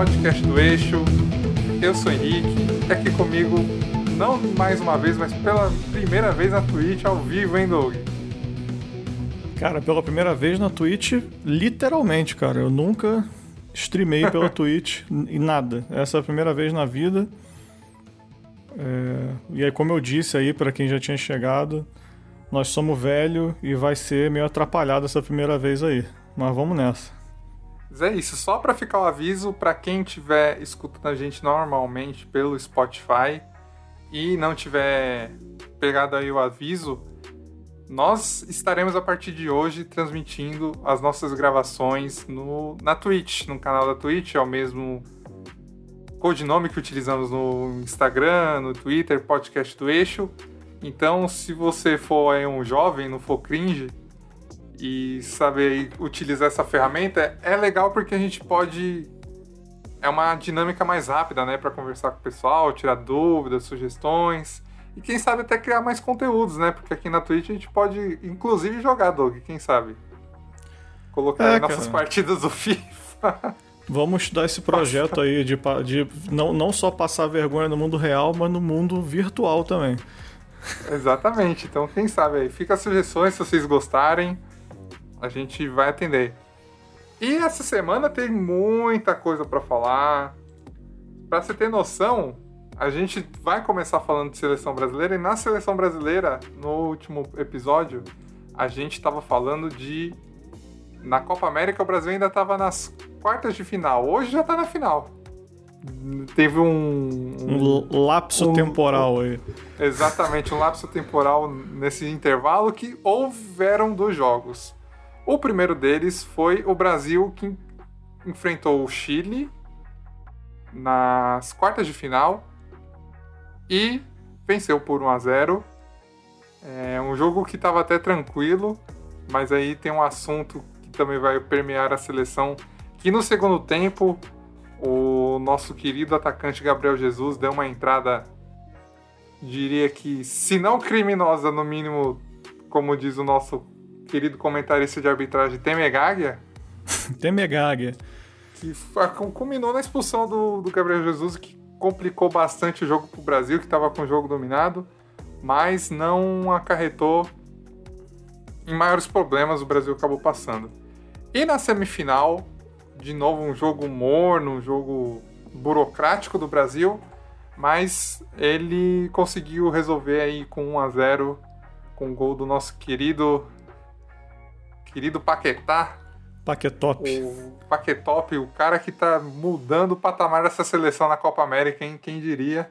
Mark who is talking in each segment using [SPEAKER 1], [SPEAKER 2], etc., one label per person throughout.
[SPEAKER 1] podcast do Eixo. Eu sou Henrique, e aqui comigo, não mais uma vez, mas pela primeira vez na Twitch ao vivo, hein, Doug?
[SPEAKER 2] Cara, pela primeira vez na Twitch, literalmente, cara. Eu nunca streamei pela Twitch e nada. Essa é a primeira vez na vida. É... E aí, como eu disse aí, para quem já tinha chegado, nós somos velho e vai ser meio atrapalhado essa primeira vez aí. Mas vamos nessa.
[SPEAKER 1] Mas é isso, só para ficar o aviso para quem estiver escutando a gente normalmente pelo Spotify e não tiver pegado aí o aviso, nós estaremos a partir de hoje transmitindo as nossas gravações no, na Twitch, no canal da Twitch, é o mesmo codinome que utilizamos no Instagram, no Twitter, podcast do Eixo. Então, se você for um jovem, não for cringe, e saber utilizar essa ferramenta, é legal porque a gente pode. É uma dinâmica mais rápida, né? Para conversar com o pessoal, tirar dúvidas, sugestões. E quem sabe até criar mais conteúdos, né? Porque aqui na Twitch a gente pode, inclusive, jogar, Doug, quem sabe? Colocar é, nossas partidas do FIFA.
[SPEAKER 2] Vamos estudar esse projeto aí de, de não, não só passar vergonha no mundo real, mas no mundo virtual também.
[SPEAKER 1] Exatamente. Então, quem sabe aí? Fica as sugestões se vocês gostarem a gente vai atender. E essa semana tem muita coisa para falar. Para você ter noção, a gente vai começar falando de seleção brasileira e na seleção brasileira, no último episódio, a gente estava falando de na Copa América o Brasil ainda estava nas quartas de final. Hoje já está na final. Teve um,
[SPEAKER 2] um, um lapso um, temporal aí.
[SPEAKER 1] Exatamente, um lapso temporal nesse intervalo que houveram dois jogos. O primeiro deles foi o Brasil que enfrentou o Chile nas quartas de final e venceu por 1 a 0. É um jogo que estava até tranquilo, mas aí tem um assunto que também vai permear a seleção, que no segundo tempo o nosso querido atacante Gabriel Jesus deu uma entrada, diria que, se não criminosa, no mínimo, como diz o nosso querido comentarista de arbitragem Temegagia.
[SPEAKER 2] Temegagia.
[SPEAKER 1] Que culminou na expulsão do, do Gabriel Jesus, que complicou bastante o jogo para o Brasil, que estava com o jogo dominado, mas não acarretou em maiores problemas, o Brasil acabou passando. E na semifinal, de novo um jogo morno, um jogo burocrático do Brasil, mas ele conseguiu resolver aí com 1 a 0 com o gol do nosso querido querido Paquetá.
[SPEAKER 2] Paquetop.
[SPEAKER 1] O Paquetop, o cara que tá mudando o patamar dessa seleção na Copa América, hein? Quem diria?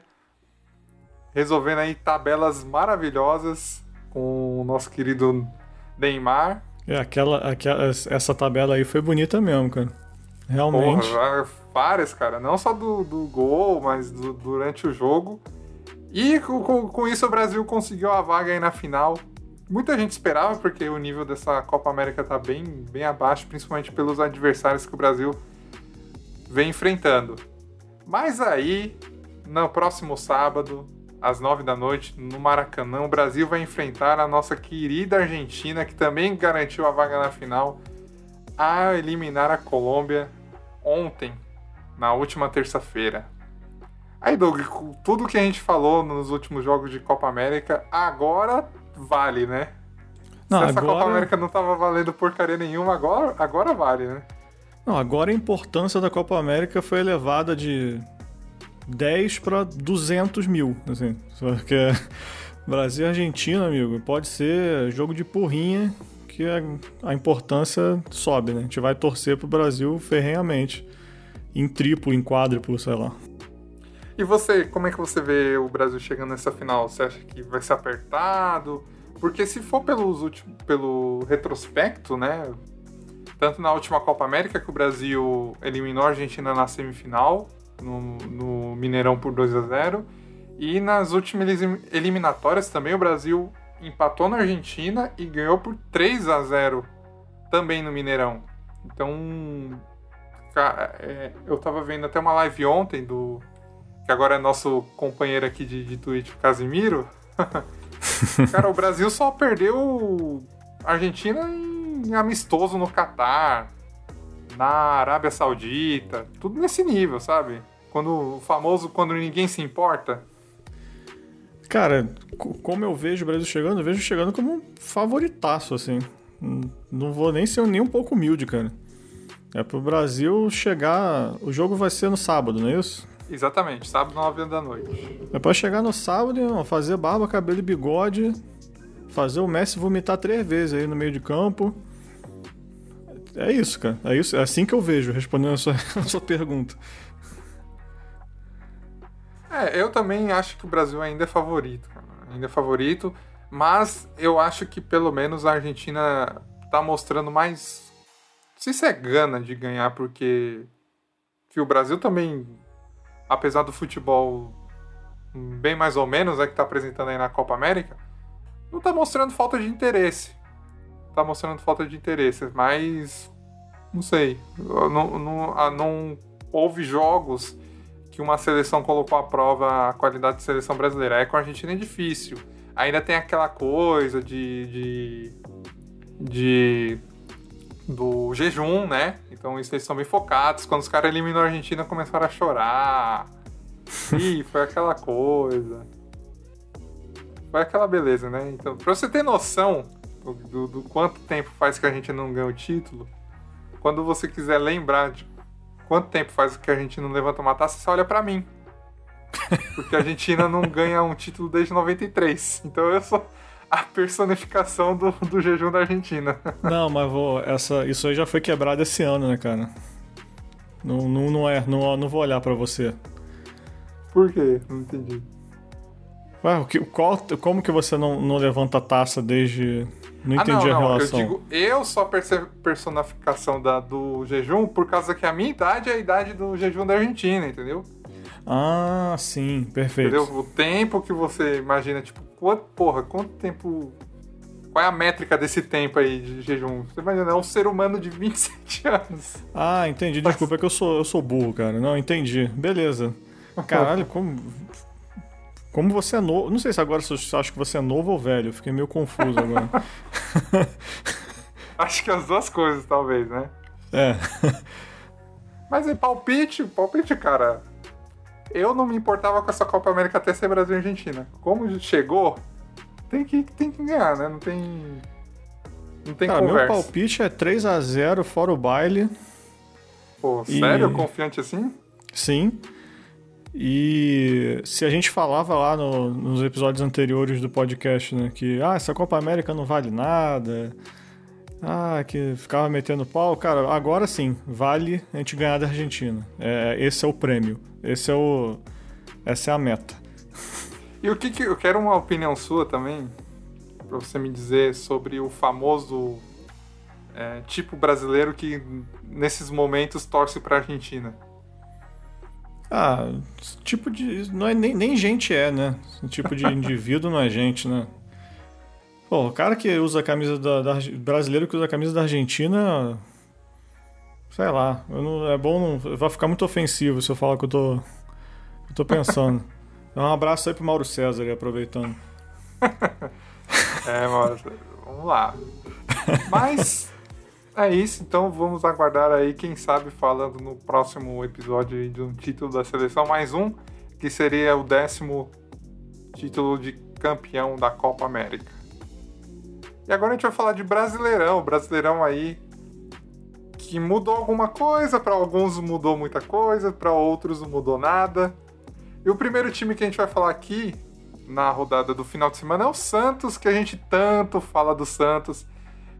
[SPEAKER 1] Resolvendo aí tabelas maravilhosas com o nosso querido Neymar.
[SPEAKER 2] É, aquela, aquela essa tabela aí foi bonita mesmo, cara. Realmente.
[SPEAKER 1] Porra, várias, cara. Não só do, do gol, mas do, durante o jogo. E com, com, isso o Brasil conseguiu a vaga aí na final muita gente esperava, porque o nível dessa Copa América tá bem, bem abaixo, principalmente pelos adversários que o Brasil vem enfrentando. Mas aí, no próximo sábado, às nove da noite, no Maracanã, o Brasil vai enfrentar a nossa querida Argentina, que também garantiu a vaga na final, a eliminar a Colômbia ontem, na última terça-feira. Aí, Doug, tudo que a gente falou nos últimos jogos de Copa América, agora vale, né? Não, Se essa agora... Copa América não tava valendo porcaria nenhuma, agora, agora vale, né?
[SPEAKER 2] Não, agora a importância da Copa América foi elevada de 10 para 200 mil, assim. Porque Brasil e Argentina, amigo, pode ser jogo de porrinha que a, a importância sobe, né? A gente vai torcer pro Brasil ferrenhamente. Em triplo, em quádruplo, sei lá.
[SPEAKER 1] E você, como é que você vê o Brasil chegando nessa final? Você acha que vai ser apertado? Porque se for pelos últimos, pelo retrospecto, né? Tanto na última Copa América que o Brasil eliminou a Argentina na semifinal, no, no Mineirão por 2 a 0 e nas últimas eliminatórias também o Brasil empatou na Argentina e ganhou por 3 a 0 também no Mineirão. Então, é, eu tava vendo até uma live ontem do que agora é nosso companheiro aqui de, de Twitch, Casimiro. Cara, o Brasil só perdeu a Argentina em amistoso no Catar. na Arábia Saudita, tudo nesse nível, sabe? Quando o famoso quando ninguém se importa.
[SPEAKER 2] Cara, como eu vejo o Brasil chegando, eu vejo chegando como um favoritaço, assim. Não vou nem ser nem um pouco humilde, cara. É pro Brasil chegar. O jogo vai ser no sábado, não é isso?
[SPEAKER 1] Exatamente, sábado, 9 da noite.
[SPEAKER 2] É pra chegar no sábado, irmão, fazer barba, cabelo e bigode, fazer o Messi vomitar três vezes aí no meio de campo. É isso, cara. É isso. É assim que eu vejo, respondendo a sua, a sua pergunta.
[SPEAKER 1] É, eu também acho que o Brasil ainda é favorito, cara. Ainda é favorito, mas eu acho que pelo menos a Argentina tá mostrando mais. Se é gana de ganhar, porque que o Brasil também, apesar do futebol bem mais ou menos, é que tá apresentando aí na Copa América, não tá mostrando falta de interesse. Tá mostrando falta de interesse, mas não sei. Não, não, não houve jogos que uma seleção colocou à prova a qualidade de seleção brasileira. Aí com a Argentina é difícil. Ainda tem aquela coisa de, de, de do jejum, né? Então eles estão bem focados. Quando os caras eliminam a Argentina, começaram a chorar. Ih, foi aquela coisa. Foi aquela beleza, né? Então, pra você ter noção do, do, do quanto tempo faz que a gente não ganha o título, quando você quiser lembrar de quanto tempo faz que a gente não levanta uma taça, você olha para mim. Porque a Argentina não ganha um título desde 93. Então eu sou a personificação do, do jejum da Argentina.
[SPEAKER 2] Não, mas vou, essa, isso aí já foi quebrado esse ano, né, cara? Não, não, não é, não, não vou olhar para você.
[SPEAKER 1] Por quê? Não entendi.
[SPEAKER 2] Ué, o que, qual, como que você não, não levanta a taça desde não entendi ah, não, a não. relação.
[SPEAKER 1] Eu digo, eu sou a personificação da, do jejum por causa que a minha idade é a idade do jejum da Argentina, entendeu?
[SPEAKER 2] Ah, sim, perfeito.
[SPEAKER 1] Entendeu? O tempo que você imagina, tipo, quanto, porra, quanto tempo. Qual é a métrica desse tempo aí de jejum? Você imagina, é um ser humano de 27 anos.
[SPEAKER 2] Ah, entendi. Desculpa, é que eu sou, eu sou burro, cara. Não, entendi. Beleza. Caralho, como. Como você é novo. Não sei se agora você acha que você é novo ou velho. Fiquei meio confuso agora.
[SPEAKER 1] Acho que as duas coisas, talvez, né?
[SPEAKER 2] É.
[SPEAKER 1] Mas é palpite, palpite, cara. Eu não me importava com essa Copa América até ser Brasil e Argentina. Como chegou, tem que, tem que ganhar, né? Não tem. Não tem cara, conversa.
[SPEAKER 2] Meu palpite é 3 a 0 fora o baile.
[SPEAKER 1] Pô, sério? E... Confiante assim?
[SPEAKER 2] Sim. E se a gente falava lá no, nos episódios anteriores do podcast, né, que ah, essa Copa América não vale nada, ah, que ficava metendo pau, cara, agora sim, vale a gente ganhar da Argentina. É, esse é o prêmio, esse é o, essa é a meta.
[SPEAKER 1] E o que, que eu quero uma opinião sua também, para você me dizer sobre o famoso é, tipo brasileiro que nesses momentos torce para a Argentina.
[SPEAKER 2] Ah, tipo de. Não é, nem, nem gente é, né? tipo de indivíduo não é gente, né? Pô, o cara que usa a camisa da, da, brasileiro que usa a camisa da Argentina. Sei lá, não, é bom. Não, vai ficar muito ofensivo se eu falar que eu tô. Eu tô pensando. Dá um abraço aí pro Mauro César, aproveitando.
[SPEAKER 1] é, Mauro, vamos lá. Mas é isso, então vamos aguardar aí, quem sabe, falando no próximo episódio de um título da seleção, mais um, que seria o décimo título de campeão da Copa América. E agora a gente vai falar de Brasileirão, Brasileirão aí que mudou alguma coisa, para alguns mudou muita coisa, para outros não mudou nada. E o primeiro time que a gente vai falar aqui na rodada do final de semana é o Santos, que a gente tanto fala do Santos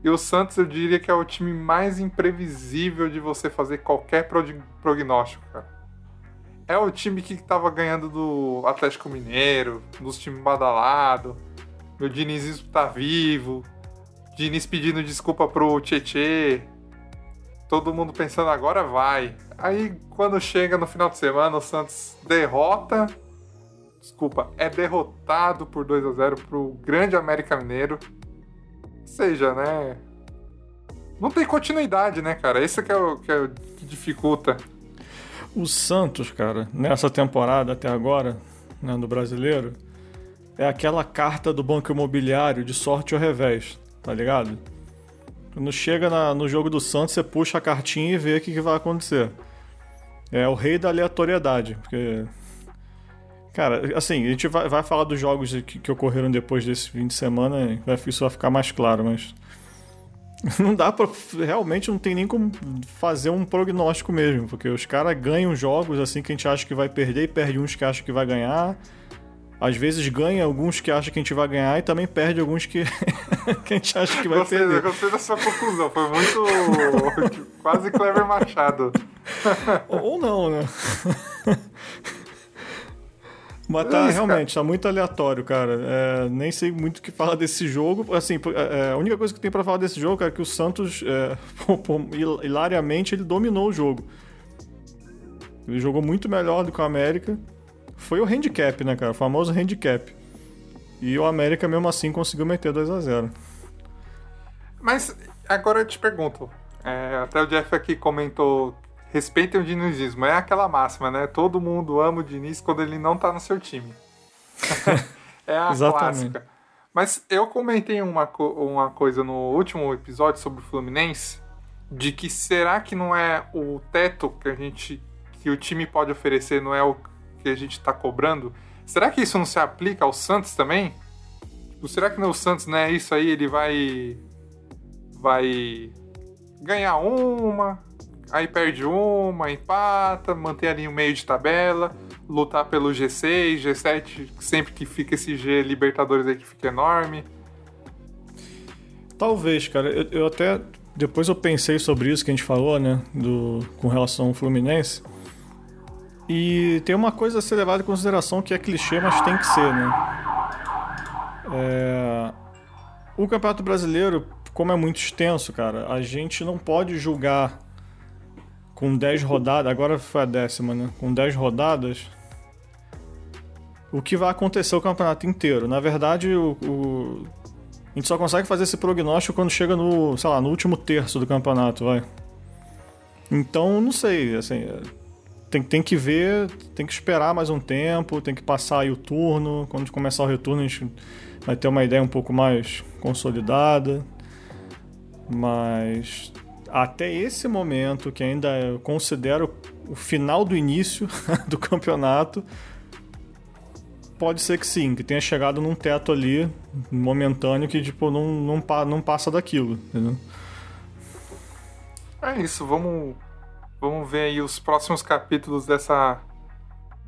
[SPEAKER 1] e o Santos eu diria que é o time mais imprevisível de você fazer qualquer prognóstico, cara. É o time que estava ganhando do Atlético Mineiro, dos times badalados. Meu Dinizismo tá vivo. Diniz pedindo desculpa pro Tietê. Todo mundo pensando agora vai. Aí quando chega no final de semana, o Santos derrota. Desculpa, é derrotado por 2 a 0 pro grande América Mineiro seja, né? Não tem continuidade, né, cara? Esse que é o que, é o que dificulta.
[SPEAKER 2] O Santos, cara, nessa temporada até agora, né, do brasileiro, é aquela carta do banco imobiliário de sorte ao revés, tá ligado? Quando chega na, no jogo do Santos, você puxa a cartinha e vê o que, que vai acontecer. É o rei da aleatoriedade, porque Cara, assim, a gente vai, vai falar dos jogos que, que, ocorreram depois desse fim de semana, isso vai ficar mais claro, mas. Não dá pra. Realmente não tem nem como fazer um prognóstico mesmo, porque os caras ganham jogos assim que a gente acha que vai perder e perde uns que acha que vai ganhar. Às vezes ganha alguns que acha que a gente vai ganhar e também perde alguns que, que a gente acha que vai
[SPEAKER 1] gostei,
[SPEAKER 2] perder.
[SPEAKER 1] Eu gostei da sua conclusão, foi muito. quase Clever Machado.
[SPEAKER 2] Ou não, né? Mas tá, é realmente, tá muito aleatório, cara. É, nem sei muito o que falar desse jogo. Assim, é, é, a única coisa que tem para falar desse jogo, cara, é que o Santos, é, hilariamente, ele dominou o jogo. Ele jogou muito melhor do que o América. Foi o handicap, né, cara? O famoso handicap. E o América, mesmo assim, conseguiu meter 2 a 0
[SPEAKER 1] Mas agora eu te pergunto. É, até o Jeff aqui comentou respeitem o dinizismo. É aquela máxima, né? Todo mundo ama o Diniz quando ele não tá no seu time. é a clássica. Mas eu comentei uma, uma coisa no último episódio sobre o Fluminense, de que será que não é o teto que a gente que o time pode oferecer, não é o que a gente está cobrando? Será que isso não se aplica ao Santos também? Tipo, será que no Santos não é isso aí? Ele vai vai ganhar uma, aí perde uma, empata, mantém ali o meio de tabela, lutar pelo G6, G7, sempre que fica esse G Libertadores aí que fica enorme.
[SPEAKER 2] Talvez, cara. Eu, eu, até. Depois eu pensei sobre isso que a gente falou, né? Do, com relação ao Fluminense. E tem uma coisa a ser levada em consideração que é clichê, mas tem que ser, né? É... O Campeonato Brasileiro, como é muito extenso, cara, a gente não pode julgar com 10 rodadas, agora foi a décima, né? Com 10 rodadas, o que vai acontecer o campeonato inteiro. Na verdade, o, o, a gente só consegue fazer esse prognóstico quando chega no, sei lá, no último terço do campeonato, vai. Então, não sei, assim, tem, tem que ver, tem que esperar mais um tempo, tem que passar aí o turno. Quando começar o retorno, a gente vai ter uma ideia um pouco mais consolidada. Mas até esse momento, que ainda eu considero o final do início do campeonato, pode ser que sim, que tenha chegado num teto ali momentâneo que tipo não, não, não passa daquilo, entendeu?
[SPEAKER 1] É isso, vamos vamos ver aí os próximos capítulos dessa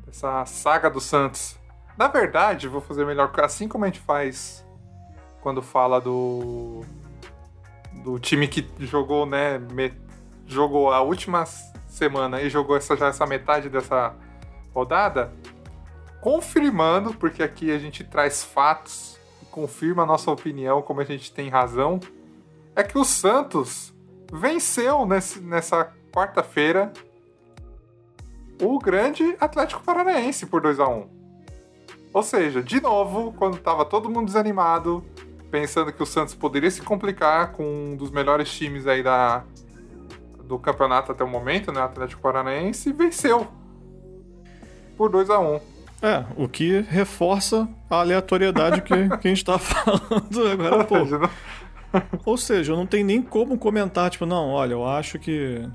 [SPEAKER 1] dessa saga do Santos. Na verdade, vou fazer melhor, assim como a gente faz quando fala do do time que jogou, né, me, jogou a última semana e jogou essa, já essa metade dessa rodada, confirmando, porque aqui a gente traz fatos, confirma a nossa opinião, como a gente tem razão, é que o Santos venceu nesse, nessa quarta-feira o grande Atlético Paranaense por 2 a 1 Ou seja, de novo, quando estava todo mundo desanimado, pensando que o Santos poderia se complicar com um dos melhores times aí da, do campeonato até o momento, né? Atlético Paranaense, venceu por 2 a 1
[SPEAKER 2] É, o que reforça a aleatoriedade que, que a gente tá falando agora pouco. Ou seja, não tem nem como comentar, tipo, não, olha, eu acho que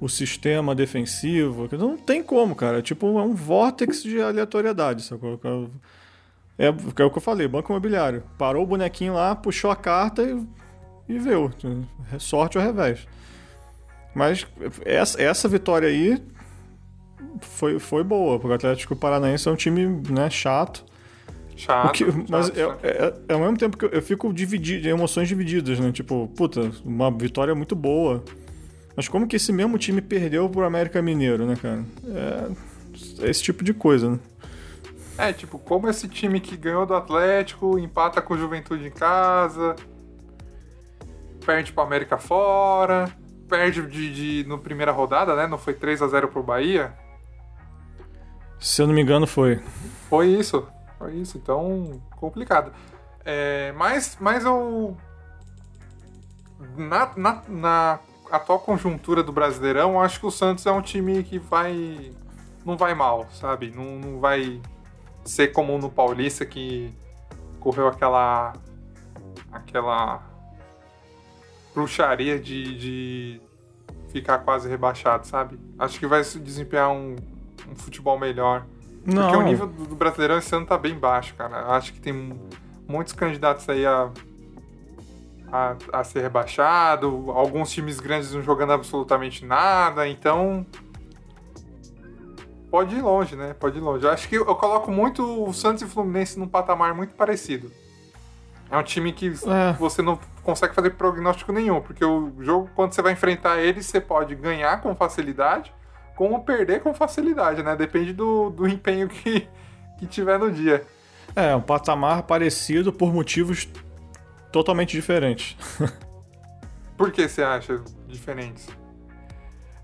[SPEAKER 2] o sistema defensivo. Não tem como, cara. É tipo, é um vórtex de aleatoriedade, sacou? É, é o que eu falei, banco imobiliário. Parou o bonequinho lá, puxou a carta e, e viu. Sorte ao revés. Mas essa, essa vitória aí foi, foi boa, porque o Atlético Paranaense é um time né, chato.
[SPEAKER 1] Chato.
[SPEAKER 2] Que, mas chato, é, é, é, ao mesmo tempo que eu, eu fico dividido, emoções divididas, né? Tipo, puta, uma vitória muito boa. Mas como que esse mesmo time perdeu pro América Mineiro, né, cara? É, esse tipo de coisa, né?
[SPEAKER 1] É, tipo, como esse time que ganhou do Atlético empata com o Juventude em casa, perde pro América fora, perde de, de no primeira rodada, né? Não foi 3 a 0 pro Bahia?
[SPEAKER 2] Se eu não me engano, foi.
[SPEAKER 1] Foi isso. Foi isso. Então, complicado. É, mas, mas eu. Na, na, na atual conjuntura do Brasileirão, acho que o Santos é um time que vai. Não vai mal, sabe? Não, não vai ser como no Paulista que correu aquela aquela bruxaria de, de ficar quase rebaixado, sabe? Acho que vai desempenhar um, um futebol melhor. Não. Porque o nível do Brasileirão esse ano tá bem baixo, cara. Acho que tem muitos candidatos aí a, a, a ser rebaixado, alguns times grandes não jogando absolutamente nada, então pode ir longe, né? Pode ir longe. Eu acho que eu coloco muito o Santos e o Fluminense num patamar muito parecido. É um time que é. você não consegue fazer prognóstico nenhum, porque o jogo, quando você vai enfrentar ele, você pode ganhar com facilidade, como perder com facilidade, né? Depende do, do empenho que, que tiver no dia.
[SPEAKER 2] É, um patamar parecido por motivos totalmente diferentes.
[SPEAKER 1] por que você acha diferentes?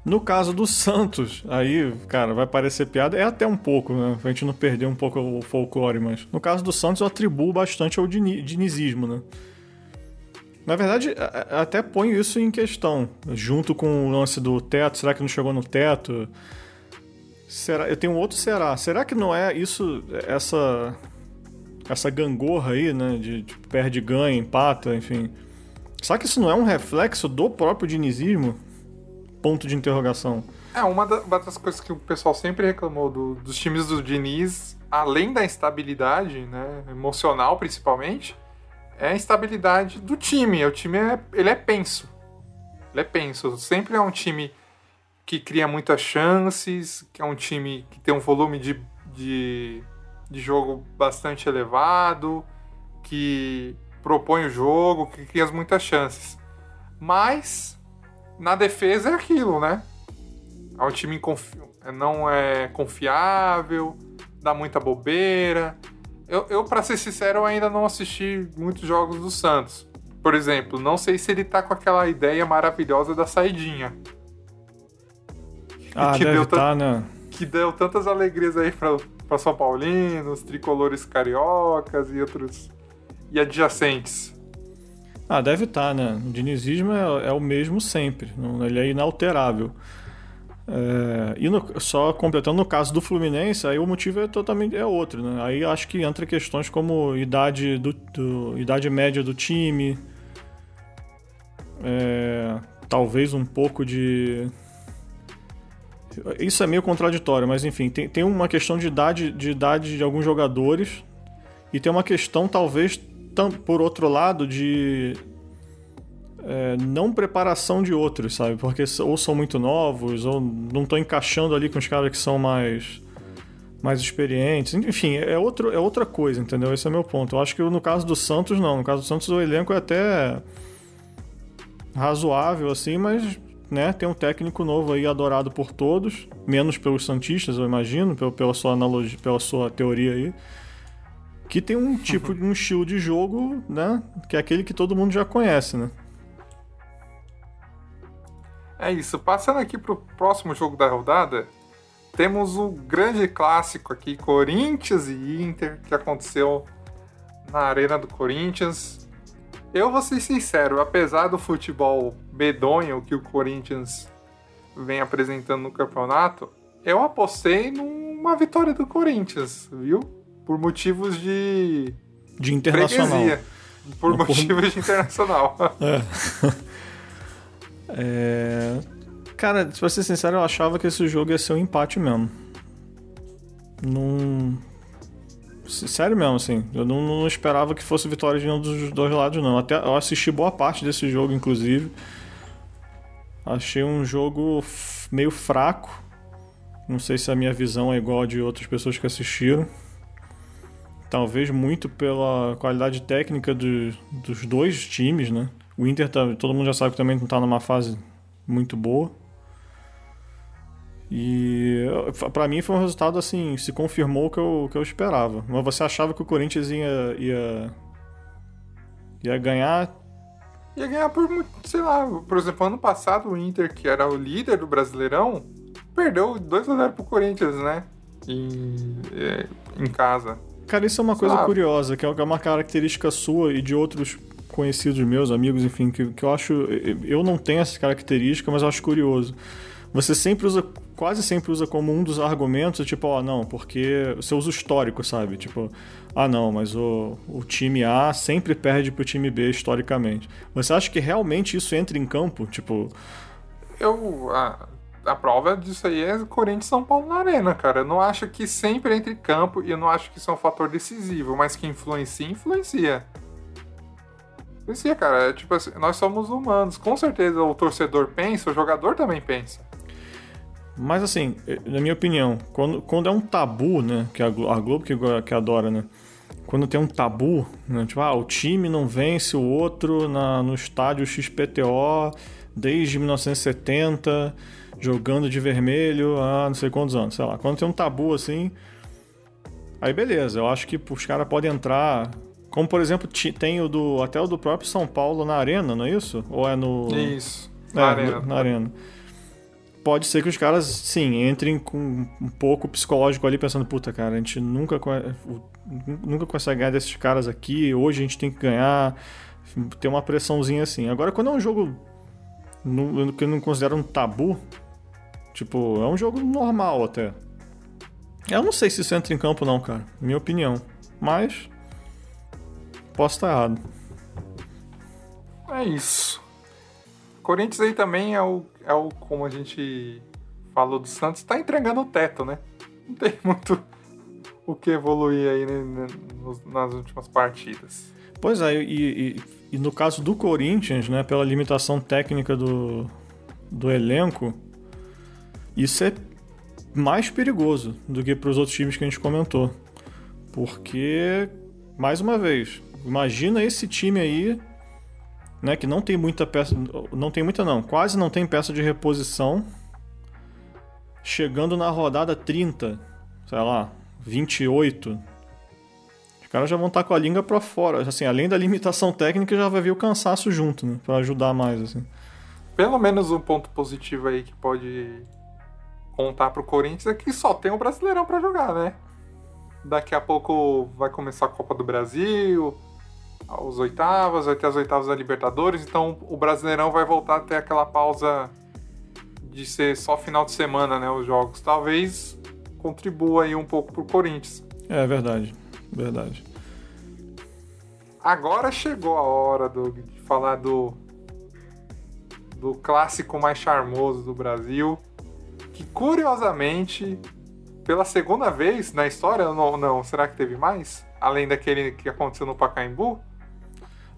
[SPEAKER 2] No caso do Santos, aí, cara, vai parecer piada, é até um pouco, né? Pra gente não perder um pouco o folclore, mas no caso do Santos eu atribuo bastante ao dinizismo, né? Na verdade, até ponho isso em questão, junto com o lance do teto, será que não chegou no teto? Será, eu tenho outro será. Será que não é isso, essa essa gangorra aí, né, de, de perde ganha, empata, enfim. Será que isso não é um reflexo do próprio dinizismo? ponto de interrogação.
[SPEAKER 1] É, uma, das coisas que o pessoal sempre reclamou do, dos times do Diniz, além da instabilidade, né, emocional principalmente, é a instabilidade do time. O time é, ele é penso. Ele é penso. Sempre é um time que cria muitas chances, que é um time que tem um volume de, de, de jogo bastante elevado, que propõe o jogo, que cria muitas chances. Mas na defesa é aquilo, né? É um time não é confiável, dá muita bobeira. Eu, eu para ser sincero, ainda não assisti muitos jogos do Santos. Por exemplo, não sei se ele tá com aquela ideia maravilhosa da saidinha.
[SPEAKER 2] Ah, que deve deu tá, né?
[SPEAKER 1] Que deu tantas alegrias aí para São Paulinos, tricolores cariocas e outros e adjacentes.
[SPEAKER 2] Ah, deve estar, tá, né? O dinizismo é, é, o mesmo sempre, ele é inalterável. É, e no, só completando no caso do Fluminense, aí o motivo é totalmente é outro, né? Aí acho que entra questões como idade, do, do idade média do time, é, talvez um pouco de isso é meio contraditório, mas enfim, tem, tem uma questão de idade, de idade de alguns jogadores e tem uma questão talvez por outro lado, de é, não preparação de outros, sabe? Porque ou são muito novos, ou não estão encaixando ali com os caras que são mais mais experientes. Enfim, é, outro, é outra coisa, entendeu? Esse é meu ponto. Eu acho que no caso do Santos, não. No caso do Santos, o elenco é até razoável, assim, mas né, tem um técnico novo aí adorado por todos, menos pelos Santistas, eu imagino, pela sua analogia, pela sua teoria aí que tem um tipo, um estilo de jogo, né? Que é aquele que todo mundo já conhece, né?
[SPEAKER 1] É isso. Passando aqui pro próximo jogo da rodada, temos o grande clássico aqui, Corinthians e Inter, que aconteceu na Arena do Corinthians. Eu vou ser sincero, apesar do futebol medonho que o Corinthians vem apresentando no campeonato, eu apostei numa vitória do Corinthians, viu? por motivos de.
[SPEAKER 2] De internacional. Freguesia,
[SPEAKER 1] por Não, motivos por... de internacional.
[SPEAKER 2] É. é. Cara, pra ser sincero, eu achava que esse jogo ia ser um empate mesmo. Não. Sério mesmo, assim. Eu não, não, esperava que fosse vitória de nenhum dos dois lados, não. Até eu assisti boa parte desse jogo, inclusive. Achei um jogo meio fraco. Não sei se a minha visão é igual a de outras pessoas que assistiram. Talvez muito pela qualidade técnica do, dos dois times, né? O Inter, tá, todo mundo já sabe que também não está numa fase muito boa. E para mim foi um resultado assim, se confirmou o que eu, que eu esperava. Mas você achava que o Corinthians ia, ia, ia ganhar?
[SPEAKER 1] Ia ganhar por, sei lá, por exemplo, ano passado o Inter, que era o líder do Brasileirão, perdeu 2x0 pro Corinthians, né? Em, é, em casa.
[SPEAKER 2] Cara, isso é uma coisa curiosa, que é uma característica sua e de outros conhecidos meus, amigos, enfim, que, que eu acho. Eu não tenho essa característica, mas eu acho curioso. você sempre usa, quase sempre usa como um dos argumentos, tipo, ó, oh, não, porque você usa o histórico, sabe? Tipo, ah, não, mas o, o time A sempre perde pro time B historicamente. Você acha que realmente isso entra em campo? Tipo.
[SPEAKER 1] Eu. A, a prova disso aí é Corinthians São Paulo na Arena, cara. Eu não acho que sempre entre em campo e eu não acho que isso é um fator decisivo, mas que influencia, influencia. Influencia, cara. É tipo assim, nós somos humanos. Com certeza o torcedor pensa, o jogador também pensa.
[SPEAKER 2] Mas assim, na minha opinião, quando, quando é um tabu, né? Que a Globo que, que adora, né? Quando tem um tabu, né? Tipo, ah, o time não vence o outro na, no estádio XPTO desde 1970, jogando de vermelho há não sei quantos anos, sei lá. Quando tem um tabu assim, aí beleza, eu acho que os caras podem entrar. Como por exemplo, tem o do. Até o do próprio São Paulo na arena, não é isso? Ou é no.
[SPEAKER 1] Isso.
[SPEAKER 2] É, na arena. Na arena pode ser que os caras, sim, entrem com um pouco psicológico ali, pensando, puta, cara, a gente nunca, nunca consegue ganhar desses caras aqui, hoje a gente tem que ganhar, ter uma pressãozinha assim. Agora, quando é um jogo que eu não considero um tabu, tipo, é um jogo normal até. Eu não sei se isso entra em campo não, cara, minha opinião. Mas, posso estar errado.
[SPEAKER 1] É isso. Corinthians aí também é o, é o como a gente falou do Santos, tá entregando o teto, né? Não tem muito o que evoluir aí né, nas últimas partidas.
[SPEAKER 2] Pois é, e, e, e, no caso do Corinthians, né, pela limitação técnica do, do elenco, isso é mais perigoso do que para os outros times que a gente comentou. Porque, mais uma vez, imagina esse time aí né, que não tem muita peça, não tem muita não, quase não tem peça de reposição. Chegando na rodada 30, sei lá, 28, os caras já vão estar com a língua para fora. Assim, além da limitação técnica, já vai vir o cansaço junto, né, para ajudar mais assim.
[SPEAKER 1] Pelo menos um ponto positivo aí que pode contar pro Corinthians é que só tem o Brasileirão para jogar, né? Daqui a pouco vai começar a Copa do Brasil, os oitavas, vai ter as oitavas da Libertadores, então o Brasileirão vai voltar a ter aquela pausa de ser só final de semana, né, os jogos. Talvez contribua aí um pouco pro Corinthians.
[SPEAKER 2] É verdade, verdade.
[SPEAKER 1] Agora chegou a hora do, de falar do do clássico mais charmoso do Brasil, que curiosamente, pela segunda vez na história, não, não será que teve mais? Além daquele que aconteceu no Pacaembu?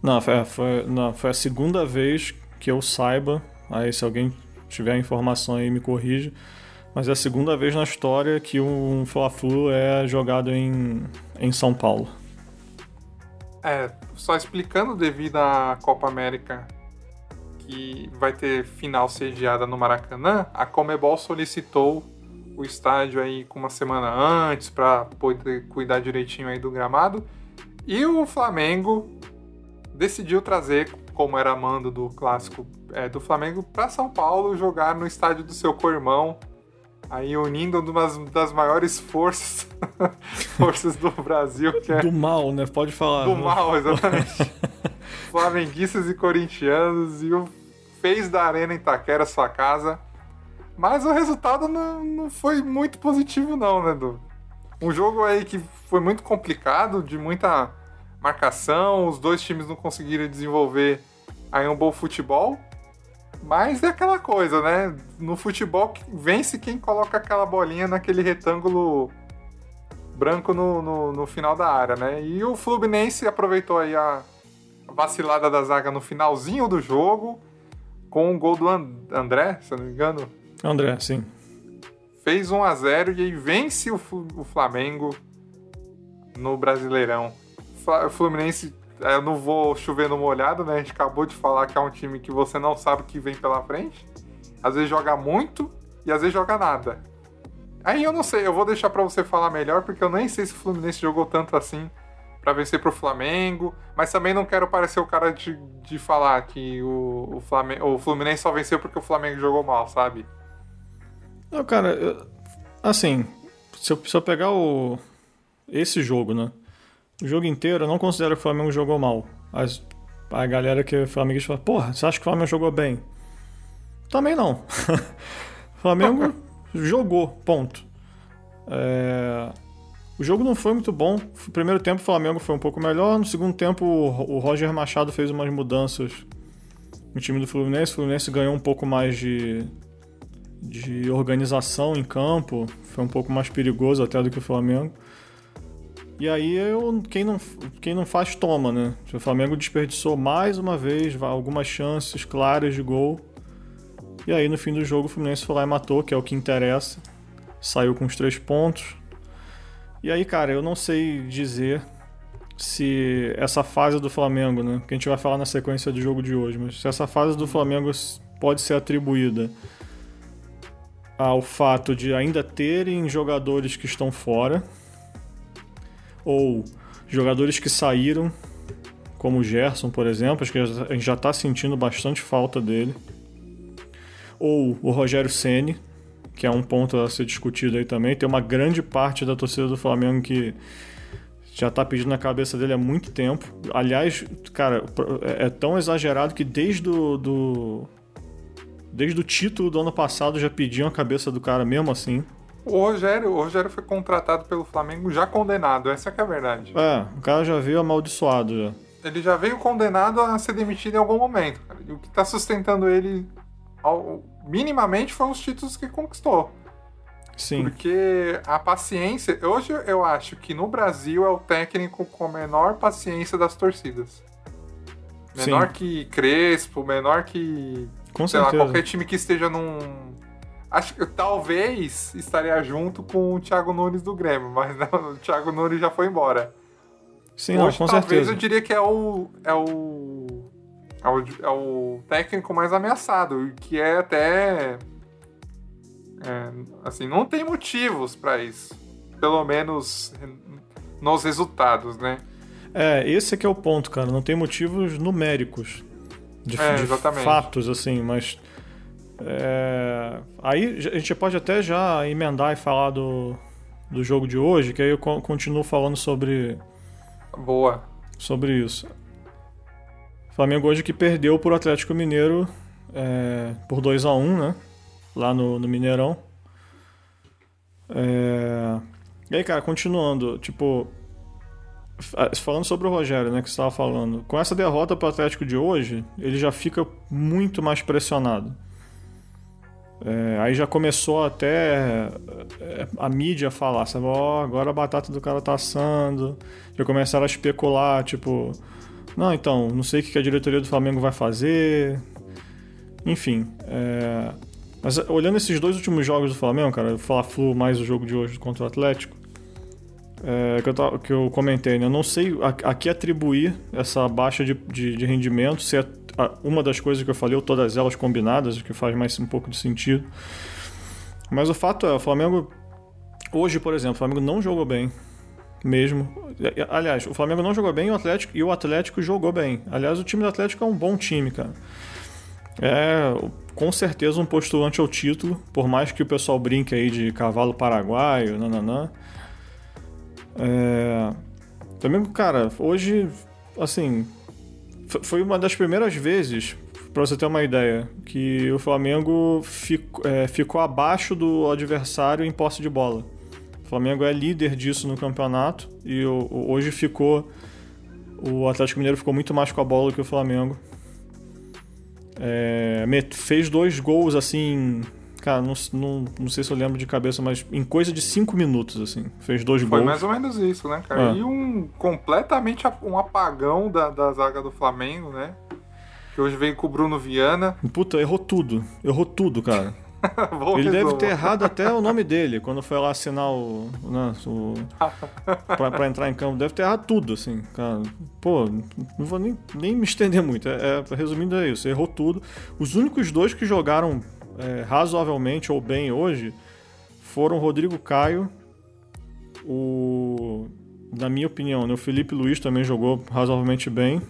[SPEAKER 2] Não, foi, foi, não, foi a segunda vez que eu saiba. Aí, se alguém tiver informação aí, me corrija. Mas é a segunda vez na história que um Fla-Flu é jogado em, em São Paulo.
[SPEAKER 1] É, só explicando devido à Copa América que vai ter final sediada no Maracanã, a Comebol solicitou o estádio aí com uma semana antes para poder cuidar direitinho aí do gramado. E o Flamengo decidiu trazer, como era mando do clássico é, do Flamengo, para São Paulo jogar no estádio do seu co-irmão, aí unindo uma das maiores forças forças do Brasil, que é
[SPEAKER 2] do mal, né? Pode falar.
[SPEAKER 1] Do né? mal, exatamente. Flamenguistas e corintianos e o fez da Arena Itaquera sua casa. Mas o resultado não, não foi muito positivo não, né, Du? Um jogo aí que foi muito complicado, de muita marcação, os dois times não conseguiram desenvolver aí um bom futebol. Mas é aquela coisa, né? No futebol vence quem coloca aquela bolinha naquele retângulo branco no, no, no final da área, né? E o Fluminense aproveitou aí a vacilada da zaga no finalzinho do jogo, com o gol do André, se eu não me engano.
[SPEAKER 2] André, sim.
[SPEAKER 1] Fez 1 a 0 e aí vence o, o Flamengo no Brasileirão. O Fluminense, é, eu não vou chover no molhado, né? A gente acabou de falar que é um time que você não sabe o que vem pela frente. Às vezes joga muito e às vezes joga nada. Aí eu não sei, eu vou deixar para você falar melhor, porque eu nem sei se o Fluminense jogou tanto assim para vencer pro Flamengo, mas também não quero parecer o cara de, de falar que o, o, Flamengo, o Fluminense só venceu porque o Flamengo jogou mal, sabe?
[SPEAKER 2] Não, cara, eu, assim, se eu, se eu pegar o, esse jogo, né? O jogo inteiro, eu não considero que o Flamengo jogou mal. As, a galera que é flamenguista fala, porra, você acha que o Flamengo jogou bem? Também não. Flamengo jogou, ponto. É... O jogo não foi muito bom. No primeiro tempo o Flamengo foi um pouco melhor. No segundo tempo o Roger Machado fez umas mudanças no time do Fluminense. O Fluminense ganhou um pouco mais de, de organização em campo. Foi um pouco mais perigoso até do que o Flamengo. E aí eu, quem, não, quem não faz, toma, né? O Flamengo desperdiçou mais uma vez algumas chances claras de gol. E aí no fim do jogo o Fluminense foi lá e matou, que é o que interessa. Saiu com os três pontos. E aí, cara, eu não sei dizer se essa fase do Flamengo, né? Que a gente vai falar na sequência do jogo de hoje, mas se essa fase do Flamengo pode ser atribuída ao fato de ainda terem jogadores que estão fora ou jogadores que saíram, como o Gerson, por exemplo, acho que a gente já está sentindo bastante falta dele. Ou o Rogério Ceni, que é um ponto a ser discutido aí também. Tem uma grande parte da torcida do Flamengo que já está pedindo na cabeça dele há muito tempo. Aliás, cara, é tão exagerado que desde do, desde o título do ano passado já pediam a cabeça do cara mesmo assim.
[SPEAKER 1] O Rogério, o Rogério foi contratado pelo Flamengo já condenado, essa é a verdade.
[SPEAKER 2] É, o cara já veio amaldiçoado já.
[SPEAKER 1] Ele já veio condenado a ser demitido em algum momento. O que está sustentando ele ao, minimamente foram os títulos que conquistou.
[SPEAKER 2] Sim.
[SPEAKER 1] Porque a paciência. Hoje eu acho que no Brasil é o técnico com a menor paciência das torcidas. Menor Sim. que Crespo, menor que.
[SPEAKER 2] Com sei certeza.
[SPEAKER 1] lá, qualquer time que esteja num Acho que talvez estaria junto com o Thiago Nunes do Grêmio, mas não, o Thiago Nunes já foi embora.
[SPEAKER 2] Sim, Hoje, não, com
[SPEAKER 1] talvez
[SPEAKER 2] certeza.
[SPEAKER 1] eu diria que é o, é o, é o, é o técnico mais ameaçado, que é até. É, assim, não tem motivos para isso. Pelo menos nos resultados, né?
[SPEAKER 2] É, esse é que é o ponto, cara. Não tem motivos numéricos. De, é, de fatos, assim, mas é, aí a gente pode até já emendar e falar do, do jogo de hoje, que aí eu continuo falando sobre.
[SPEAKER 1] Boa.
[SPEAKER 2] Sobre isso. Flamengo hoje que perdeu por Atlético Mineiro é, por 2 a 1 né? Lá no, no Mineirão. É... E aí, cara, continuando, tipo. Falando sobre o Rogério, né, que você estava falando. Com essa derrota para o Atlético de hoje, ele já fica muito mais pressionado. É, aí já começou até é, a mídia falar, sabe? Oh, agora a batata do cara tá assando. Já começaram a especular, tipo, não, então, não sei o que a diretoria do Flamengo vai fazer. Enfim. É... Mas olhando esses dois últimos jogos do Flamengo, cara, o Fla-Flu mais o jogo de hoje contra o Atlético, é, que, eu, que eu comentei, né? Eu não sei a, a que atribuir essa baixa de, de, de rendimento, se é uma das coisas que eu falei, ou todas elas combinadas, o que faz mais um pouco de sentido. Mas o fato é, o Flamengo, hoje, por exemplo, o Flamengo não jogou bem, mesmo. Aliás, o Flamengo não jogou bem o Atlético, e o Atlético jogou bem. Aliás, o time do Atlético é um bom time, cara. É com certeza um postulante ao título, por mais que o pessoal brinque aí de cavalo paraguaio, nananã. É... Flamengo, cara, hoje, assim, foi uma das primeiras vezes, para você ter uma ideia, que o Flamengo fico, é, ficou abaixo do adversário em posse de bola. O Flamengo é líder disso no campeonato e hoje ficou. O Atlético Mineiro ficou muito mais com a bola que o Flamengo. É, fez dois gols assim. Cara, não, não, não sei se eu lembro de cabeça, mas em coisa de cinco minutos, assim. Fez dois
[SPEAKER 1] Foi
[SPEAKER 2] gols.
[SPEAKER 1] Foi mais ou menos isso, né, cara? É. E um completamente um apagão da, da zaga do Flamengo, né? Que hoje veio com o Bruno Viana.
[SPEAKER 2] Puta, errou tudo. Errou tudo, cara. Ele deve ter errado até o nome dele quando foi lá assinar o. Né, o pra, pra, entrar em campo. Deve ter errado tudo, assim, cara. Pô, não vou nem, nem me estender muito. É, é, resumindo, é isso. Errou tudo. Os únicos dois que jogaram é, razoavelmente ou bem hoje foram Rodrigo Caio, o. Na minha opinião, né, o Felipe Luiz também jogou razoavelmente bem.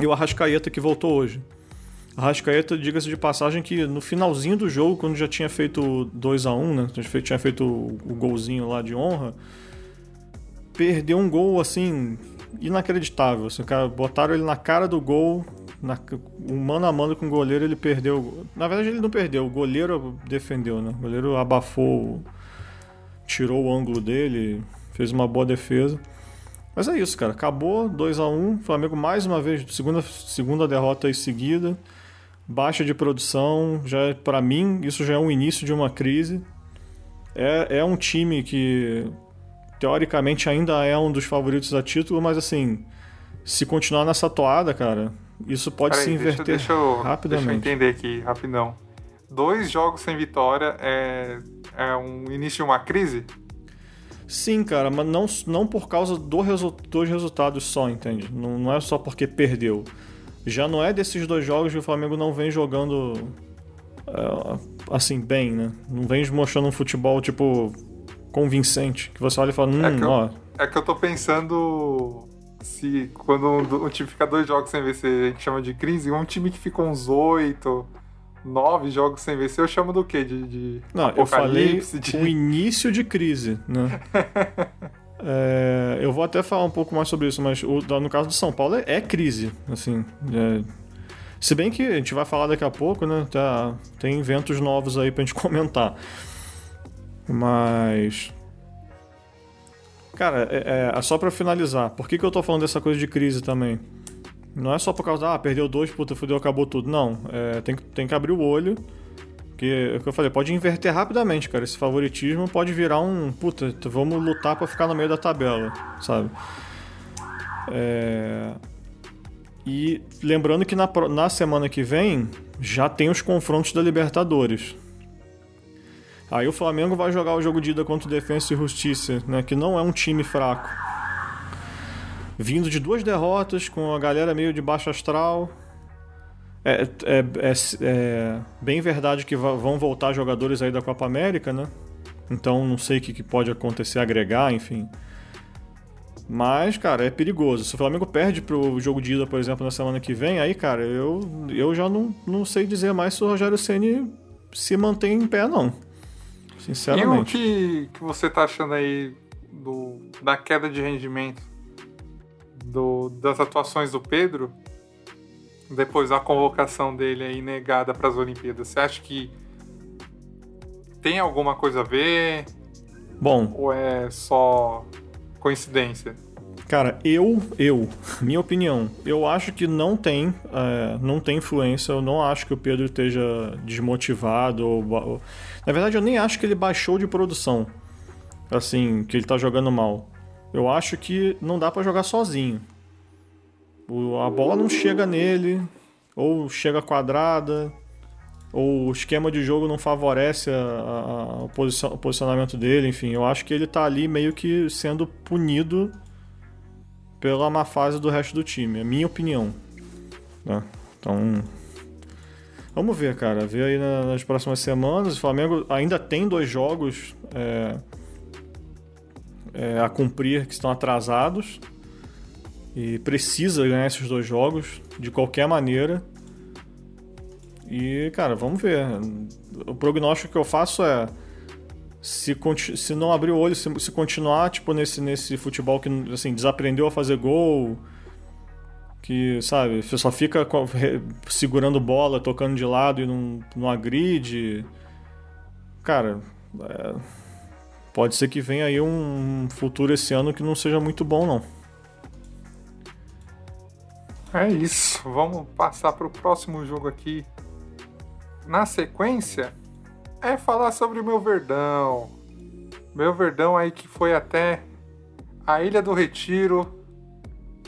[SPEAKER 2] E o Arrascaeta que voltou hoje. Arrascaeta, diga-se de passagem, que no finalzinho do jogo, quando já tinha feito 2 a 1 né? Tinha feito o golzinho lá de honra, perdeu um gol assim, inacreditável. Assim, cara, botaram ele na cara do gol, na, o mano a mano com o goleiro ele perdeu. Na verdade ele não perdeu, o goleiro defendeu, né? O goleiro abafou, tirou o ângulo dele, fez uma boa defesa. Mas é isso, cara. Acabou 2 a 1 um, Flamengo mais uma vez, segunda, segunda derrota em seguida. Baixa de produção, já para mim isso já é um início de uma crise. É, é um time que teoricamente ainda é um dos favoritos a título, mas assim, se continuar nessa toada, cara, isso pode Peraí, se inverter deixa, deixa eu, rapidamente.
[SPEAKER 1] Deixa eu entender aqui, rapidão. Dois jogos sem vitória é, é um início de uma crise?
[SPEAKER 2] Sim, cara, mas não, não por causa do resu dos resultados só, entende? Não, não é só porque perdeu. Já não é desses dois jogos que o Flamengo não vem jogando uh, assim, bem, né? Não vem mostrando um futebol, tipo, convincente. Que você olha e fala, hum,
[SPEAKER 1] é que
[SPEAKER 2] eu, ó.
[SPEAKER 1] É que eu tô pensando se quando um, um, time fica dois jogos sem vencer, a gente chama de crise, um time que fica uns oito, nove jogos sem vencer, eu chamo do quê? De, de
[SPEAKER 2] Não, eu falei de... o início de crise, né? é, eu vou até falar um pouco mais sobre isso, mas o, no caso do São Paulo é, é crise, assim. É, se bem que a gente vai falar daqui a pouco, né? Tá, tem eventos novos aí pra gente comentar. Mas. Cara, é, é só para finalizar, por que, que eu tô falando dessa coisa de crise também? Não é só por causa, ah, perdeu dois, puta, fudeu, acabou tudo. Não, é, tem, tem que abrir o olho. Que é o que eu falei, pode inverter rapidamente, cara. Esse favoritismo pode virar um. Puta, vamos lutar para ficar no meio da tabela, sabe? É... E lembrando que na, na semana que vem já tem os confrontos da Libertadores. Aí o Flamengo vai jogar o jogo de ida contra o Defensa e Justiça, né? Que não é um time fraco vindo de duas derrotas, com a galera meio de baixo astral. É, é, é, é bem verdade que vão voltar jogadores aí da Copa América, né? Então não sei o que, pode acontecer, agregar, enfim. Mas, cara, é perigoso. Se o Flamengo perde pro jogo de ida, por exemplo, na semana que vem, aí, cara, eu, eu já não, não sei dizer mais se o Rogério Ceni se mantém em pé, não. Sinceramente.
[SPEAKER 1] E o que, que você tá achando aí do, da queda de rendimento do, das atuações do Pedro, depois da convocação dele aí negada para as Olimpíadas, você acha que tem alguma coisa a ver?
[SPEAKER 2] Bom.
[SPEAKER 1] Ou é só coincidência?
[SPEAKER 2] Cara, eu, eu, minha opinião, eu acho que não tem, é, não tem influência. Eu não acho que o Pedro esteja desmotivado. Ou, ou, na verdade, eu nem acho que ele baixou de produção. Assim, que ele tá jogando mal. Eu acho que não dá para jogar sozinho. O, a bola não chega nele, ou chega quadrada, ou o esquema de jogo não favorece a, a, o posicionamento dele, enfim. Eu acho que ele tá ali meio que sendo punido pela má fase do resto do time, é minha opinião. Né? Então, vamos ver, cara. Ver aí nas próximas semanas. O Flamengo ainda tem dois jogos. É é, a cumprir que estão atrasados e precisa ganhar esses dois jogos de qualquer maneira. E, cara, vamos ver. O prognóstico que eu faço é se, se não abrir o olho, se, se, continuar tipo nesse, nesse futebol que assim, desaprendeu a fazer gol, que, sabe, só fica segurando bola, tocando de lado e não, não agride. Cara, é, pode ser que venha aí um futuro esse ano que não seja muito bom, não.
[SPEAKER 1] É isso. Vamos passar para o próximo jogo aqui. Na sequência, é falar sobre o meu Verdão. Meu Verdão aí que foi até a Ilha do Retiro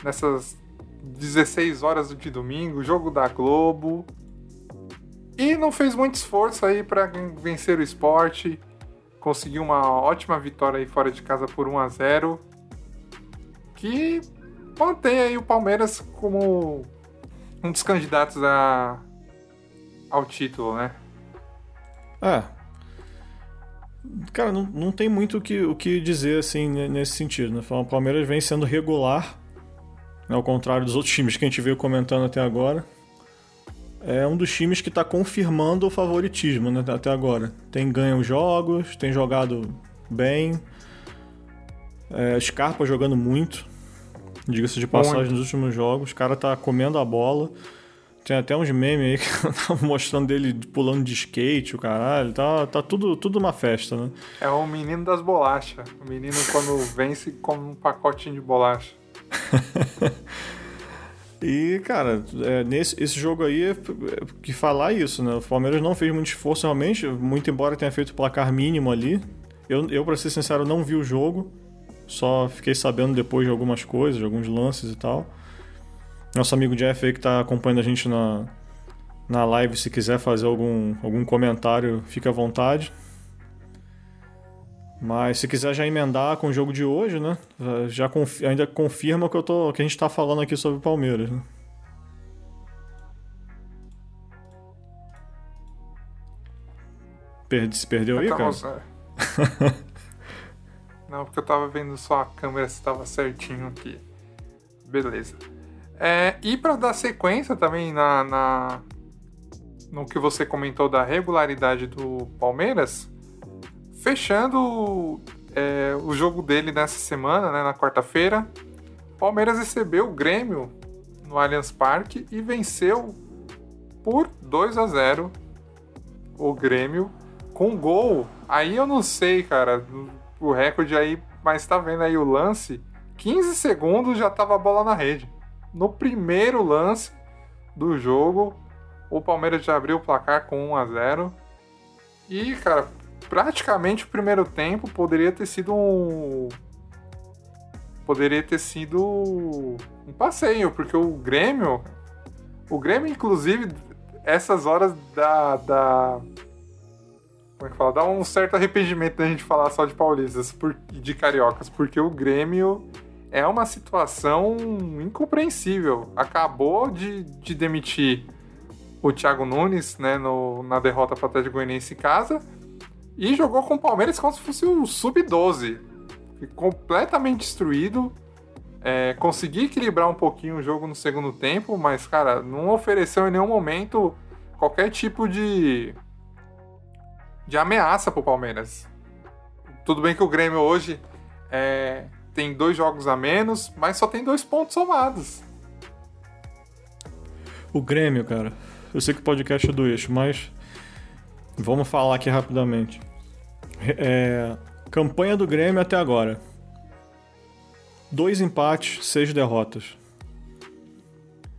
[SPEAKER 1] nessas 16 horas de domingo, jogo da Globo. E não fez muito esforço aí para vencer o esporte conseguiu uma ótima vitória aí fora de casa por 1 a 0 que mantém aí o Palmeiras como um dos candidatos a, ao título, né?
[SPEAKER 2] É. Cara, não, não tem muito o que, o que dizer assim nesse sentido. Né? O Palmeiras vem sendo regular? Ao contrário dos outros times que a gente veio comentando até agora é um dos times que está confirmando o favoritismo né, até agora. Tem ganho jogos, tem jogado bem. É, Scarpa jogando muito, diga-se de passagem muito. nos últimos jogos. O cara tá comendo a bola. Tem até uns memes aí que tava mostrando dele pulando de skate, o caralho. Tá, tá tudo, tudo uma festa, né?
[SPEAKER 1] É o menino das bolachas. O menino, quando vence, come um pacotinho de bolacha.
[SPEAKER 2] e, cara, é, nesse esse jogo aí, é, que falar isso, né? O Palmeiras não fez muito esforço realmente, muito embora tenha feito o placar mínimo ali. Eu, eu, pra ser sincero, não vi o jogo. Só fiquei sabendo depois de algumas coisas, de alguns lances e tal. Nosso amigo Jeff aí que tá acompanhando a gente na, na live, se quiser fazer algum, algum comentário, fica à vontade. Mas se quiser já emendar com o jogo de hoje, né? Já confi ainda confirma que, eu tô, que a gente tá falando aqui sobre o Palmeiras, né? Perdi, se perdeu aí, cara?
[SPEAKER 1] Não, porque eu tava vendo só a câmera se tava certinho aqui. Beleza. É, e para dar sequência também na, na, no que você comentou da regularidade do Palmeiras, fechando é, o jogo dele nessa semana, né, na quarta-feira, Palmeiras recebeu o Grêmio no Allianz Parque e venceu por 2 a 0 o Grêmio com gol. Aí eu não sei, cara, o recorde aí, mas tá vendo aí o lance, 15 segundos já tava a bola na rede no primeiro lance do jogo, o Palmeiras já abriu o placar com 1 a 0 E, cara, praticamente o primeiro tempo poderia ter sido um. Poderia ter sido um passeio, porque o Grêmio. O Grêmio, inclusive, essas horas da. da como é que fala? Dá um certo arrependimento da gente falar só de paulistas e de cariocas, porque o Grêmio é uma situação incompreensível. Acabou de, de demitir o Thiago Nunes né, no, na derrota para o Atlético Goianiense em casa e jogou com o Palmeiras como se fosse o sub-12. Completamente destruído. É, consegui equilibrar um pouquinho o jogo no segundo tempo, mas, cara, não ofereceu em nenhum momento qualquer tipo de, de ameaça pro Palmeiras. Tudo bem que o Grêmio hoje é, tem dois jogos a menos, mas só tem dois pontos somados.
[SPEAKER 2] O Grêmio, cara. Eu sei que o podcast é do eixo, mas vamos falar aqui rapidamente. É... Campanha do Grêmio até agora. Dois empates, seis derrotas.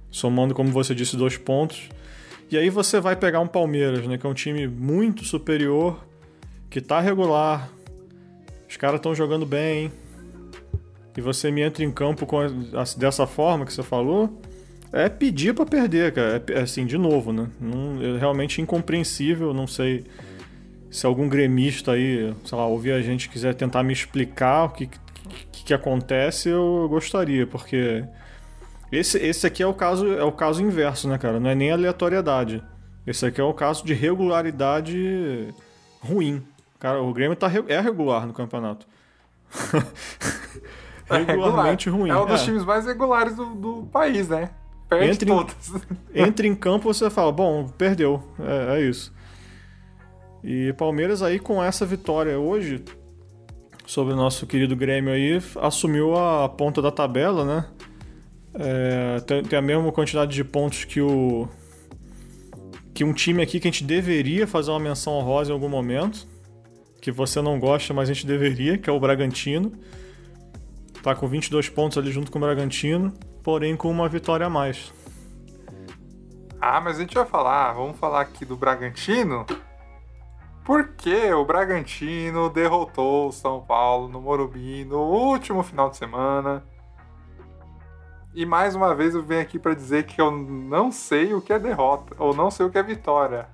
[SPEAKER 2] Somando, como você disse, dois pontos. E aí você vai pegar um Palmeiras, né? Que é um time muito superior, que tá regular. Os caras estão jogando bem, e você me entra em campo com, dessa forma que você falou, é pedir para perder, cara. É, assim, de novo, né? Não, é realmente incompreensível, não sei se algum gremista aí, sei lá, ouvir a gente quiser tentar me explicar o que, que, que acontece, eu gostaria, porque esse, esse aqui é o caso é o caso inverso, né, cara? Não é nem aleatoriedade. Esse aqui é o caso de regularidade ruim. Cara, o Grêmio tá, é regular no campeonato.
[SPEAKER 1] É regularmente ruim. É um dos é. times mais regulares do, do país, né? Perde entre, todas.
[SPEAKER 2] Entra em campo você fala, bom, perdeu. É, é, isso. E Palmeiras aí com essa vitória hoje sobre o nosso querido Grêmio aí, assumiu a ponta da tabela, né? É, tem, tem, a mesma quantidade de pontos que o que um time aqui que a gente deveria fazer uma menção honrosa em algum momento, que você não gosta, mas a gente deveria, que é o Bragantino. Tá com 22 pontos ali junto com o Bragantino, porém com uma vitória a mais.
[SPEAKER 1] Ah, mas a gente vai falar, vamos falar aqui do Bragantino, porque o Bragantino derrotou o São Paulo no Morumbi no último final de semana. E mais uma vez eu venho aqui para dizer que eu não sei o que é derrota, ou não sei o que é vitória.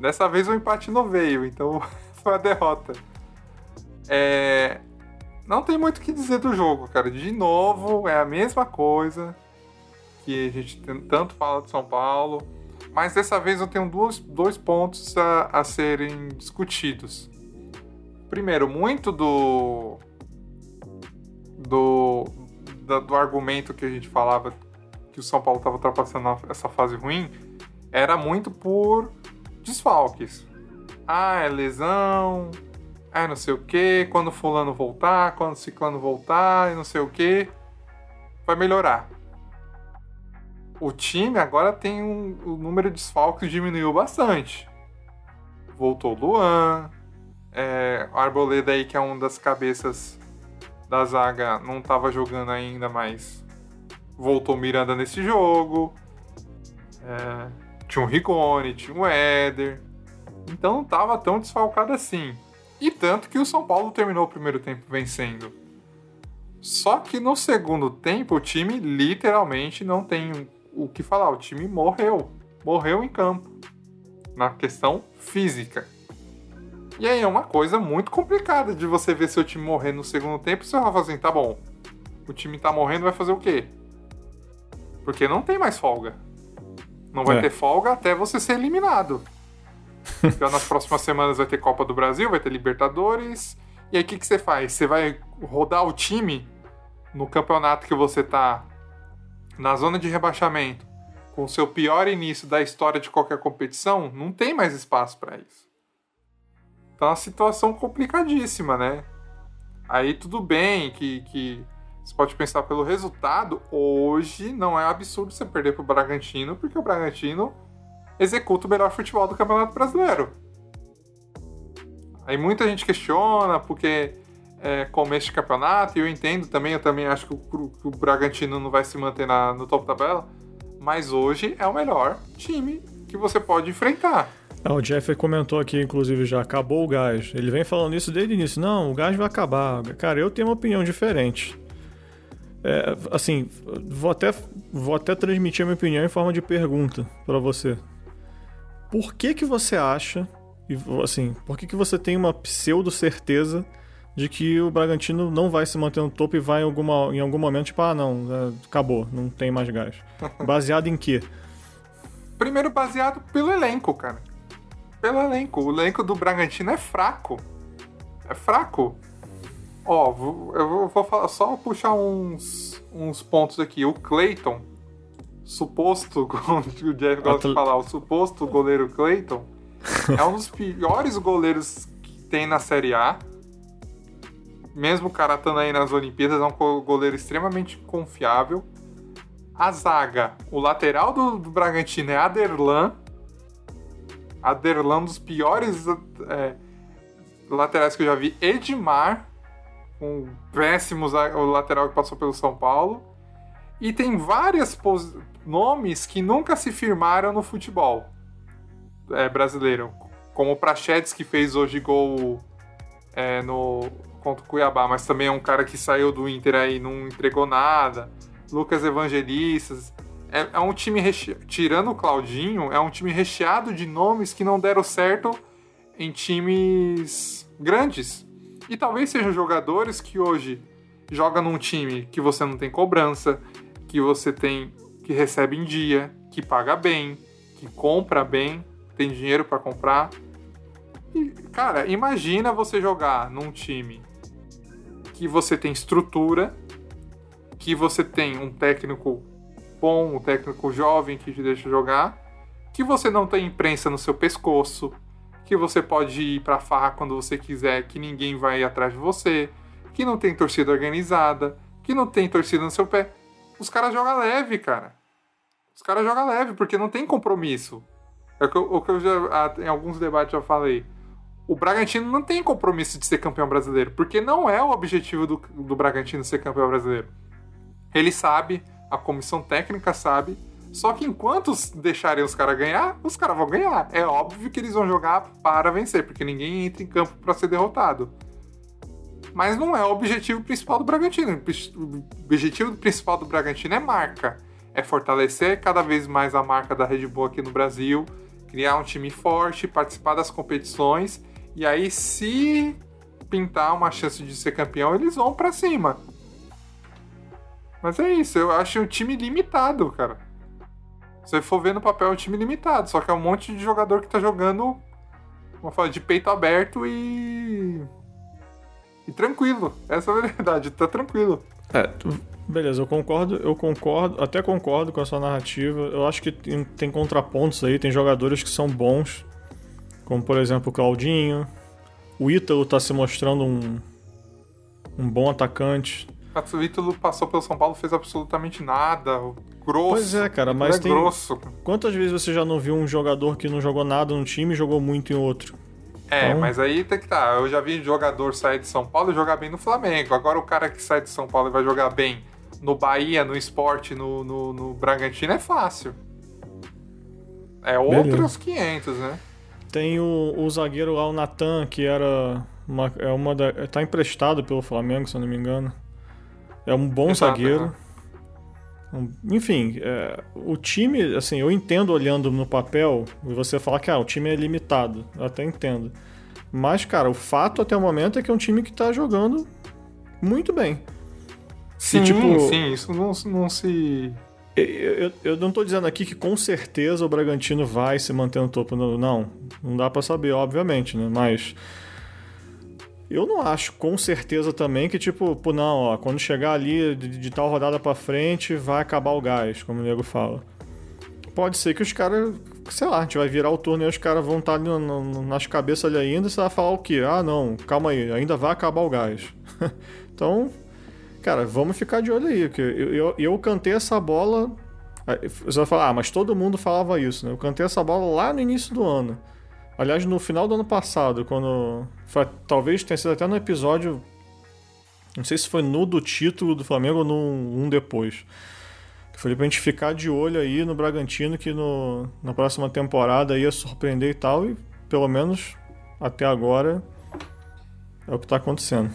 [SPEAKER 1] Dessa vez o empate não veio, então foi a derrota. É, não tem muito o que dizer do jogo, cara. De novo, é a mesma coisa que a gente tanto fala de São Paulo. Mas dessa vez eu tenho dois, dois pontos a, a serem discutidos. Primeiro, muito do. do. do, do argumento que a gente falava que o São Paulo estava ultrapassando essa fase ruim era muito por desfalques. Ah, é lesão, ah, não sei o que, quando fulano voltar, quando ciclano voltar, e não sei o que, vai melhorar. o time agora tem um, o número de desfalques diminuiu bastante. Voltou Luan, é, Arboleda aí, que é uma das cabeças da zaga, não estava jogando ainda, mas voltou Miranda nesse jogo. É, tinha um Rigoni, tinha um Éder. Então não estava tão desfalcado assim. E tanto que o São Paulo terminou o primeiro tempo vencendo. Só que no segundo tempo o time literalmente não tem o que falar. O time morreu. Morreu em campo. Na questão física. E aí é uma coisa muito complicada de você ver seu time morrer no segundo tempo e você vai fazer assim, tá bom. O time tá morrendo, vai fazer o quê? Porque não tem mais folga. Não vai é. ter folga até você ser eliminado. Então nas próximas semanas vai ter Copa do Brasil, vai ter Libertadores. E aí o que, que você faz? Você vai rodar o time no campeonato que você tá na zona de rebaixamento, com o seu pior início da história de qualquer competição, não tem mais espaço para isso. Então é uma situação complicadíssima, né? Aí tudo bem que, que você pode pensar pelo resultado. Hoje não é absurdo você perder pro Bragantino, porque o Bragantino executa o melhor futebol do Campeonato Brasileiro. Aí muita gente questiona porque é começo de campeonato, e eu entendo também, eu também acho que o, que o Bragantino não vai se manter na, no topo da tabela, mas hoje é o melhor time que você pode enfrentar.
[SPEAKER 2] Ah, o Jeff comentou aqui, inclusive, já acabou o gás. Ele vem falando isso desde o início. Não, o gás vai acabar. Cara, eu tenho uma opinião diferente. É, assim, vou até, vou até transmitir a minha opinião em forma de pergunta para você. Por que que você acha, assim, por que que você tem uma pseudo certeza de que o Bragantino não vai se manter no topo e vai em, alguma, em algum momento, tipo, ah, não, é, acabou, não tem mais gás. Baseado em quê?
[SPEAKER 1] Primeiro, baseado pelo elenco, cara pelo elenco. O elenco do Bragantino é fraco. É fraco. Ó, eu vou falar, só puxar uns, uns pontos aqui. O Clayton, suposto, como o Jeff gosta de falar, o suposto goleiro Clayton, é um dos piores goleiros que tem na Série A. Mesmo o cara estando aí nas Olimpíadas, é um goleiro extremamente confiável. A zaga, o lateral do, do Bragantino é Aderlan, Aderlan, um dos piores é, laterais que eu já vi. Edmar, um péssimo o lateral que passou pelo São Paulo. E tem vários nomes que nunca se firmaram no futebol é, brasileiro. Como o Prachedes, que fez hoje gol é, no, contra o Cuiabá, mas também é um cara que saiu do Inter aí e não entregou nada. Lucas Evangelistas é, é um time tirando o Claudinho, é um time recheado de nomes que não deram certo em times grandes. E talvez sejam jogadores que hoje jogam num time que você não tem cobrança, que você tem que recebe em dia, que paga bem, que compra bem, tem dinheiro para comprar. E, cara, imagina você jogar num time que você tem estrutura, que você tem um técnico bom, um técnico jovem que te deixa jogar, que você não tem imprensa no seu pescoço, que você pode ir pra farra quando você quiser, que ninguém vai atrás de você, que não tem torcida organizada, que não tem torcida no seu pé. Os caras jogam leve, cara. Os caras jogam leve, porque não tem compromisso. É o que eu, o que eu já, em alguns debates já falei. O Bragantino não tem compromisso de ser campeão brasileiro, porque não é o objetivo do, do Bragantino ser campeão brasileiro. Ele sabe a comissão técnica sabe. Só que enquanto deixarem os caras ganhar, os caras vão ganhar. É óbvio que eles vão jogar para vencer, porque ninguém entra em campo para ser derrotado. Mas não é o objetivo principal do Bragantino. O objetivo principal do Bragantino é marca. É fortalecer cada vez mais a marca da Red Bull aqui no Brasil, criar um time forte, participar das competições. E aí, se pintar uma chance de ser campeão, eles vão para cima. Mas é isso, eu acho um time limitado, cara. Se você for ver no papel, é um time limitado. Só que é um monte de jogador que tá jogando, de peito aberto e. E tranquilo. Essa é a verdade, tá tranquilo.
[SPEAKER 2] É, beleza, eu concordo, eu concordo, até concordo com a sua narrativa. Eu acho que tem, tem contrapontos aí, tem jogadores que são bons, como por exemplo o Claudinho. O Ítalo tá se mostrando um, um bom atacante.
[SPEAKER 1] O Ítalo passou pelo São Paulo, fez absolutamente nada. Grosso.
[SPEAKER 2] Pois é, cara, mas
[SPEAKER 1] é
[SPEAKER 2] tem.
[SPEAKER 1] grosso.
[SPEAKER 2] Quantas vezes você já não viu um jogador que não jogou nada no time e jogou muito em outro?
[SPEAKER 1] É,
[SPEAKER 2] Então-
[SPEAKER 1] mas aí tem que tá. Eu já vi jogador sair de São Paulo e jogar bem no Flamengo. Agora o cara que sai de São Paulo e vai jogar bem no Bahia, no esporte, no, no, no Bragantino é fácil. É outros 500, né?
[SPEAKER 2] Tem o, o zagueiro lá, o Natan, que era. Uma, é uma da, tá emprestado pelo Flamengo, se eu não me engano. É um bom
[SPEAKER 1] Exato,
[SPEAKER 2] zagueiro. Um- enfim, é, o time, assim, eu entendo olhando no papel e você falar que ah, o time é limitado. Eu até entendo. Mas, cara, o fato até o momento é que é um time que tá jogando muito bem.
[SPEAKER 1] Sim,
[SPEAKER 2] tipo-
[SPEAKER 1] sim, isso não, não se.
[SPEAKER 2] Eu, eu- eu não tô dizendo aqui que com certeza o Bragantino vai se manter no topo. Não, não, não dá pra saber, obviamente, né? Mas eu não acho com certeza também que, tipo, pô, não, ó, quando chegar ali de, de tal rodada pra frente, vai acabar o gás, como o nego fala. Pode ser que os caras, sei lá, a gente vai virar o turno e os caras vão estar ali no- no- nas cabeças ali ainda e você vai falar o quê? Ah, não, calma aí, ainda vai acabar o gás. então, Cara, vamos ficar de olho aí, eu, eu, eu cantei essa bola. Você vai falar, ah, mas todo mundo falava isso, né? Eu cantei essa bola lá no início do ano. Aliás, no final do ano passado, quando. Foi, talvez tenha sido até no episódio. Não sei se foi no do título do Flamengo ou num um depois. Que Falei pra gente ficar de olho aí no Bragantino, que no, na próxima temporada ia surpreender e tal, e pelo menos até agora é o que tá acontecendo.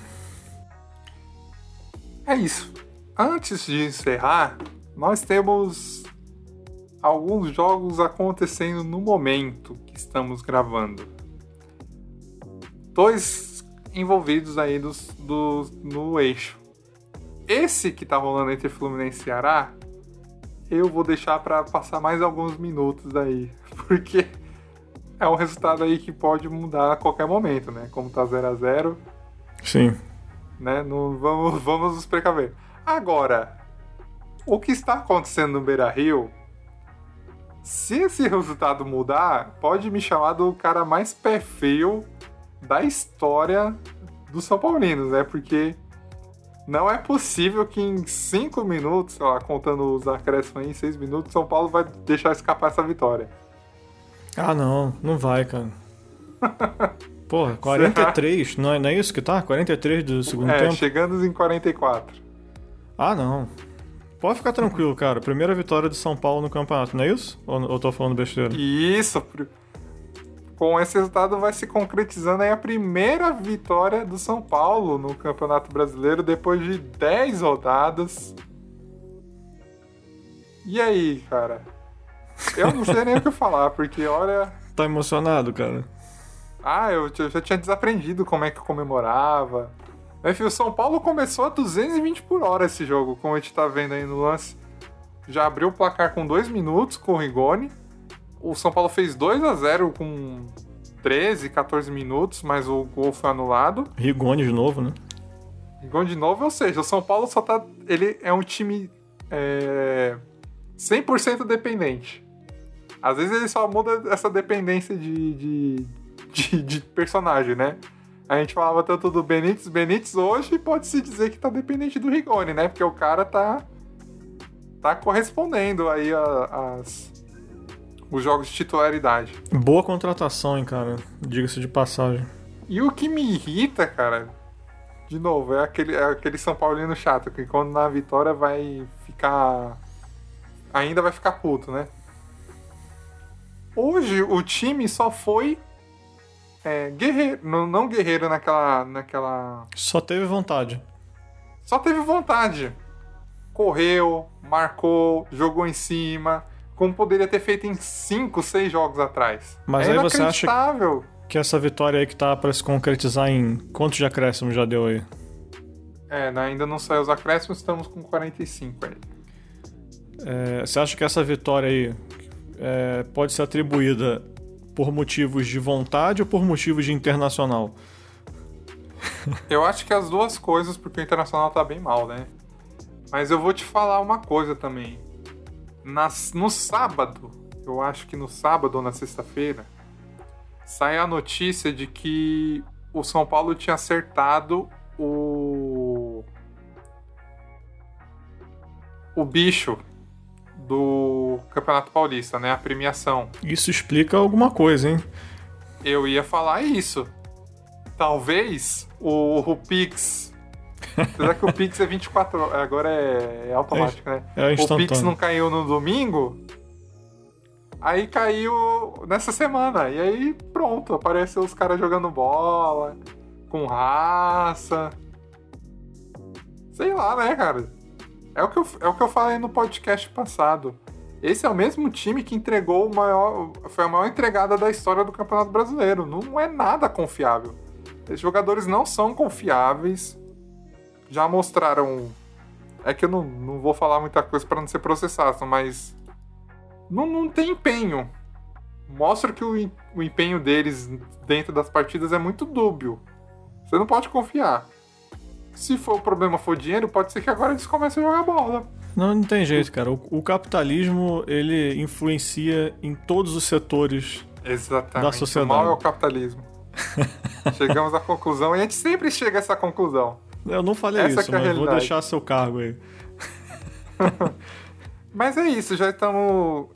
[SPEAKER 1] É isso. Antes de encerrar, nós temos alguns jogos acontecendo no momento que estamos gravando. Dois envolvidos aí dos, dos- no eixo. Esse que tá rolando entre Fluminense e Ceará, eu vou deixar para passar mais alguns minutos aí, porque é um resultado aí que pode mudar a qualquer momento, né? Como tá 0 a 0
[SPEAKER 2] Sim.
[SPEAKER 1] né? Não, vamos, vamos nos precaver. Agora, o que está acontecendo no Beira Rio, se esse resultado mudar, pode me chamar do cara mais pé frio da história dos São Paulinos, né? Porque não é possível que em 5 minutos, sei lá, contando os acréscimos aí, em 6 minutos, São Paulo vai deixar escapar essa vitória.
[SPEAKER 2] Ah, não, não vai, cara. Porra, 43, não é, não é isso que tá? 43 do segundo
[SPEAKER 1] é,
[SPEAKER 2] tempo?
[SPEAKER 1] chegando em 44.
[SPEAKER 2] Ah, não. Pode ficar tranquilo, cara. Primeira vitória de São Paulo no campeonato, não é isso? Ou eu tô falando besteira?
[SPEAKER 1] Isso. Com esse resultado vai se concretizando aí a primeira vitória do São Paulo no Campeonato Brasileiro depois de 10 rodadas. E aí, cara? Eu não sei nem o que falar, porque olha.
[SPEAKER 2] Tá emocionado, cara?
[SPEAKER 1] Ah, eu já tinha desaprendido como é que comemorava. Enfim, o São Paulo começou a 220 por hora esse jogo, como a gente tá vendo aí no lance. Já abriu o placar com 2 minutos com o Rigoni. O São Paulo fez 2 a 0 com 13, 14 minutos, mas o gol foi anulado.
[SPEAKER 2] Rigoni de novo, né?
[SPEAKER 1] Rigoni de novo, ou seja, o São Paulo só tá. Ele é um time é, 100% dependente. Às vezes ele só muda essa dependência de, de, de, de personagem, né? A gente falava tanto do Benítez. Benítez hoje pode-se dizer que tá dependente do Rigoni, né? Porque o cara tá. tá correspondendo aí a- as, os jogos de titularidade.
[SPEAKER 2] Boa contratação, hein, cara. Diga-se de passagem.
[SPEAKER 1] E o que me irrita, cara, de novo, é aquele, é aquele São Paulino chato, que quando na vitória vai ficar. Ainda vai ficar puto, né? Hoje o time só foi. É, guerreiro. Não, não guerreiro naquela. naquela.
[SPEAKER 2] Só teve vontade.
[SPEAKER 1] Só teve vontade. Correu, marcou, jogou em cima. Como poderia ter feito em 5, 6 jogos atrás.
[SPEAKER 2] Mas
[SPEAKER 1] é
[SPEAKER 2] aí você acha-. Que essa vitória aí que tá pra se concretizar em quantos de acréscimo já deu aí?
[SPEAKER 1] É, né, ainda não saiu os acréscimos, estamos com 45 aí.
[SPEAKER 2] É, você acha que essa vitória aí é, pode ser atribuída por motivos de vontade ou por motivos de internacional?
[SPEAKER 1] Eu acho que as duas coisas, porque o Internacional tá bem mal, né? Mas eu vou te falar uma coisa também. Nas, no sábado, eu acho que no sábado ou na sexta-feira, sai a notícia de que o São Paulo tinha acertado o, o bicho do Campeonato Paulista, né? A premiação.
[SPEAKER 2] Isso explica alguma coisa, hein?
[SPEAKER 1] Eu ia falar isso. Talvez o, o Pix. Apesar que o Pix é 24 horas, agora é, é automático, né?
[SPEAKER 2] É
[SPEAKER 1] o. Pix não caiu no domingo. Aí caiu nessa semana. E aí pronto, apareceu os caras jogando bola, com raça. Sei lá, né, cara? É o, que eu, é o que eu falei no podcast passado. Esse é o mesmo time que entregou o maior. Foi a maior entregada da história do Campeonato Brasileiro. Não é nada confiável. Esses jogadores não são confiáveis. Já mostraram. É que eu não, não vou falar muita coisa para não ser processado, mas. Não, não tem empenho. Mostra que o, o empenho deles dentro das partidas é muito dúbio. Você não pode confiar. Se for o problema for dinheiro, pode ser que agora eles comecem a jogar bola.
[SPEAKER 2] Não, não tem jeito, cara. O, o capitalismo, ele influencia em todos os setores.
[SPEAKER 1] Exatamente.
[SPEAKER 2] Da sociedade.
[SPEAKER 1] O mal é o capitalismo. Chegamos à conclusão e a gente sempre chega a essa conclusão.
[SPEAKER 2] Eu não falei
[SPEAKER 1] Essa
[SPEAKER 2] isso,
[SPEAKER 1] é
[SPEAKER 2] mas vou
[SPEAKER 1] realidade.
[SPEAKER 2] deixar seu cargo aí.
[SPEAKER 1] Mas é isso, já estamos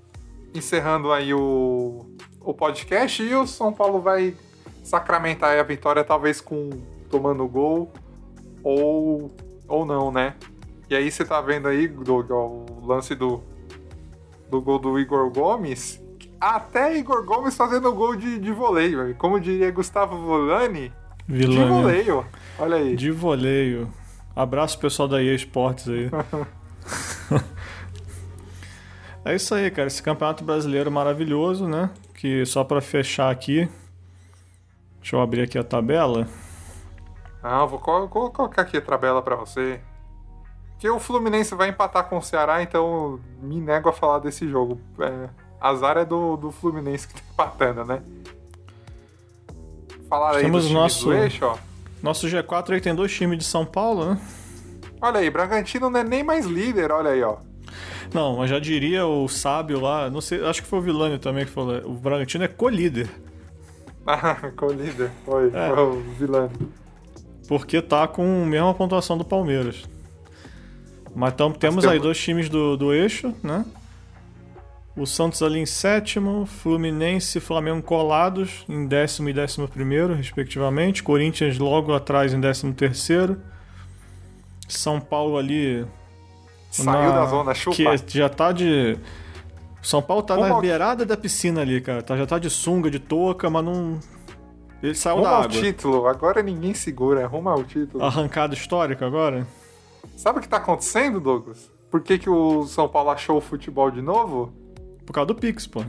[SPEAKER 1] encerrando aí o, o podcast e o São Paulo vai sacramentar a vitória, talvez com tomando gol ou, ou não, né? E aí você tá vendo aí, Doug, ó, o lance do, do gol do Igor Gomes. Até Igor Gomes fazendo gol de, de voleio, como diria Gustavo Volani, de
[SPEAKER 2] Vilã.
[SPEAKER 1] voleio. Olha aí.
[SPEAKER 2] De voleio. Abraço pessoal da EA Sports aí. é isso aí, cara. Esse campeonato brasileiro maravilhoso, né? Que só pra fechar aqui. Deixa eu abrir aqui a tabela.
[SPEAKER 1] Não, vou, co- vou colocar aqui a tabela pra você. Que o Fluminense vai empatar com o Ceará, então me nego a falar desse jogo. É, azar é do, do Fluminense que tá empatando, né? Falar aí
[SPEAKER 2] Temos nosso-
[SPEAKER 1] do eixo, ó.
[SPEAKER 2] Nosso G4 aí tem dois times de São Paulo, né?
[SPEAKER 1] Olha aí, Bragantino não é nem mais líder, olha aí, ó.
[SPEAKER 2] Não, mas já diria o sábio lá, não sei, acho que foi o Vilani também que falou. O Bragantino é co-líder.
[SPEAKER 1] Ah, com o líder. Foi,
[SPEAKER 2] É.
[SPEAKER 1] foi o Vilani.
[SPEAKER 2] Porque tá com a mesma pontuação do Palmeiras. Mas tam- temos aí dois times do, do eixo, né? O Santos ali em sétimo, Fluminense e Flamengo colados em décimo e décimo primeiro, respectivamente. Corinthians logo atrás em décimo terceiro. São Paulo ali.
[SPEAKER 1] Saiu
[SPEAKER 2] na-
[SPEAKER 1] da zona, chupa.
[SPEAKER 2] Que já tá de. São Paulo tá na beirada da piscina ali, cara. Tá, já tá de sunga, de touca, mas não. Ele saiu
[SPEAKER 1] Rumo
[SPEAKER 2] da água.
[SPEAKER 1] título, agora ninguém segura, rumo ao título.
[SPEAKER 2] Arrancada histórica agora?
[SPEAKER 1] Sabe o que tá acontecendo, Douglas? Por que, que o São Paulo achou o futebol de novo?
[SPEAKER 2] Por causa do Pix, pô.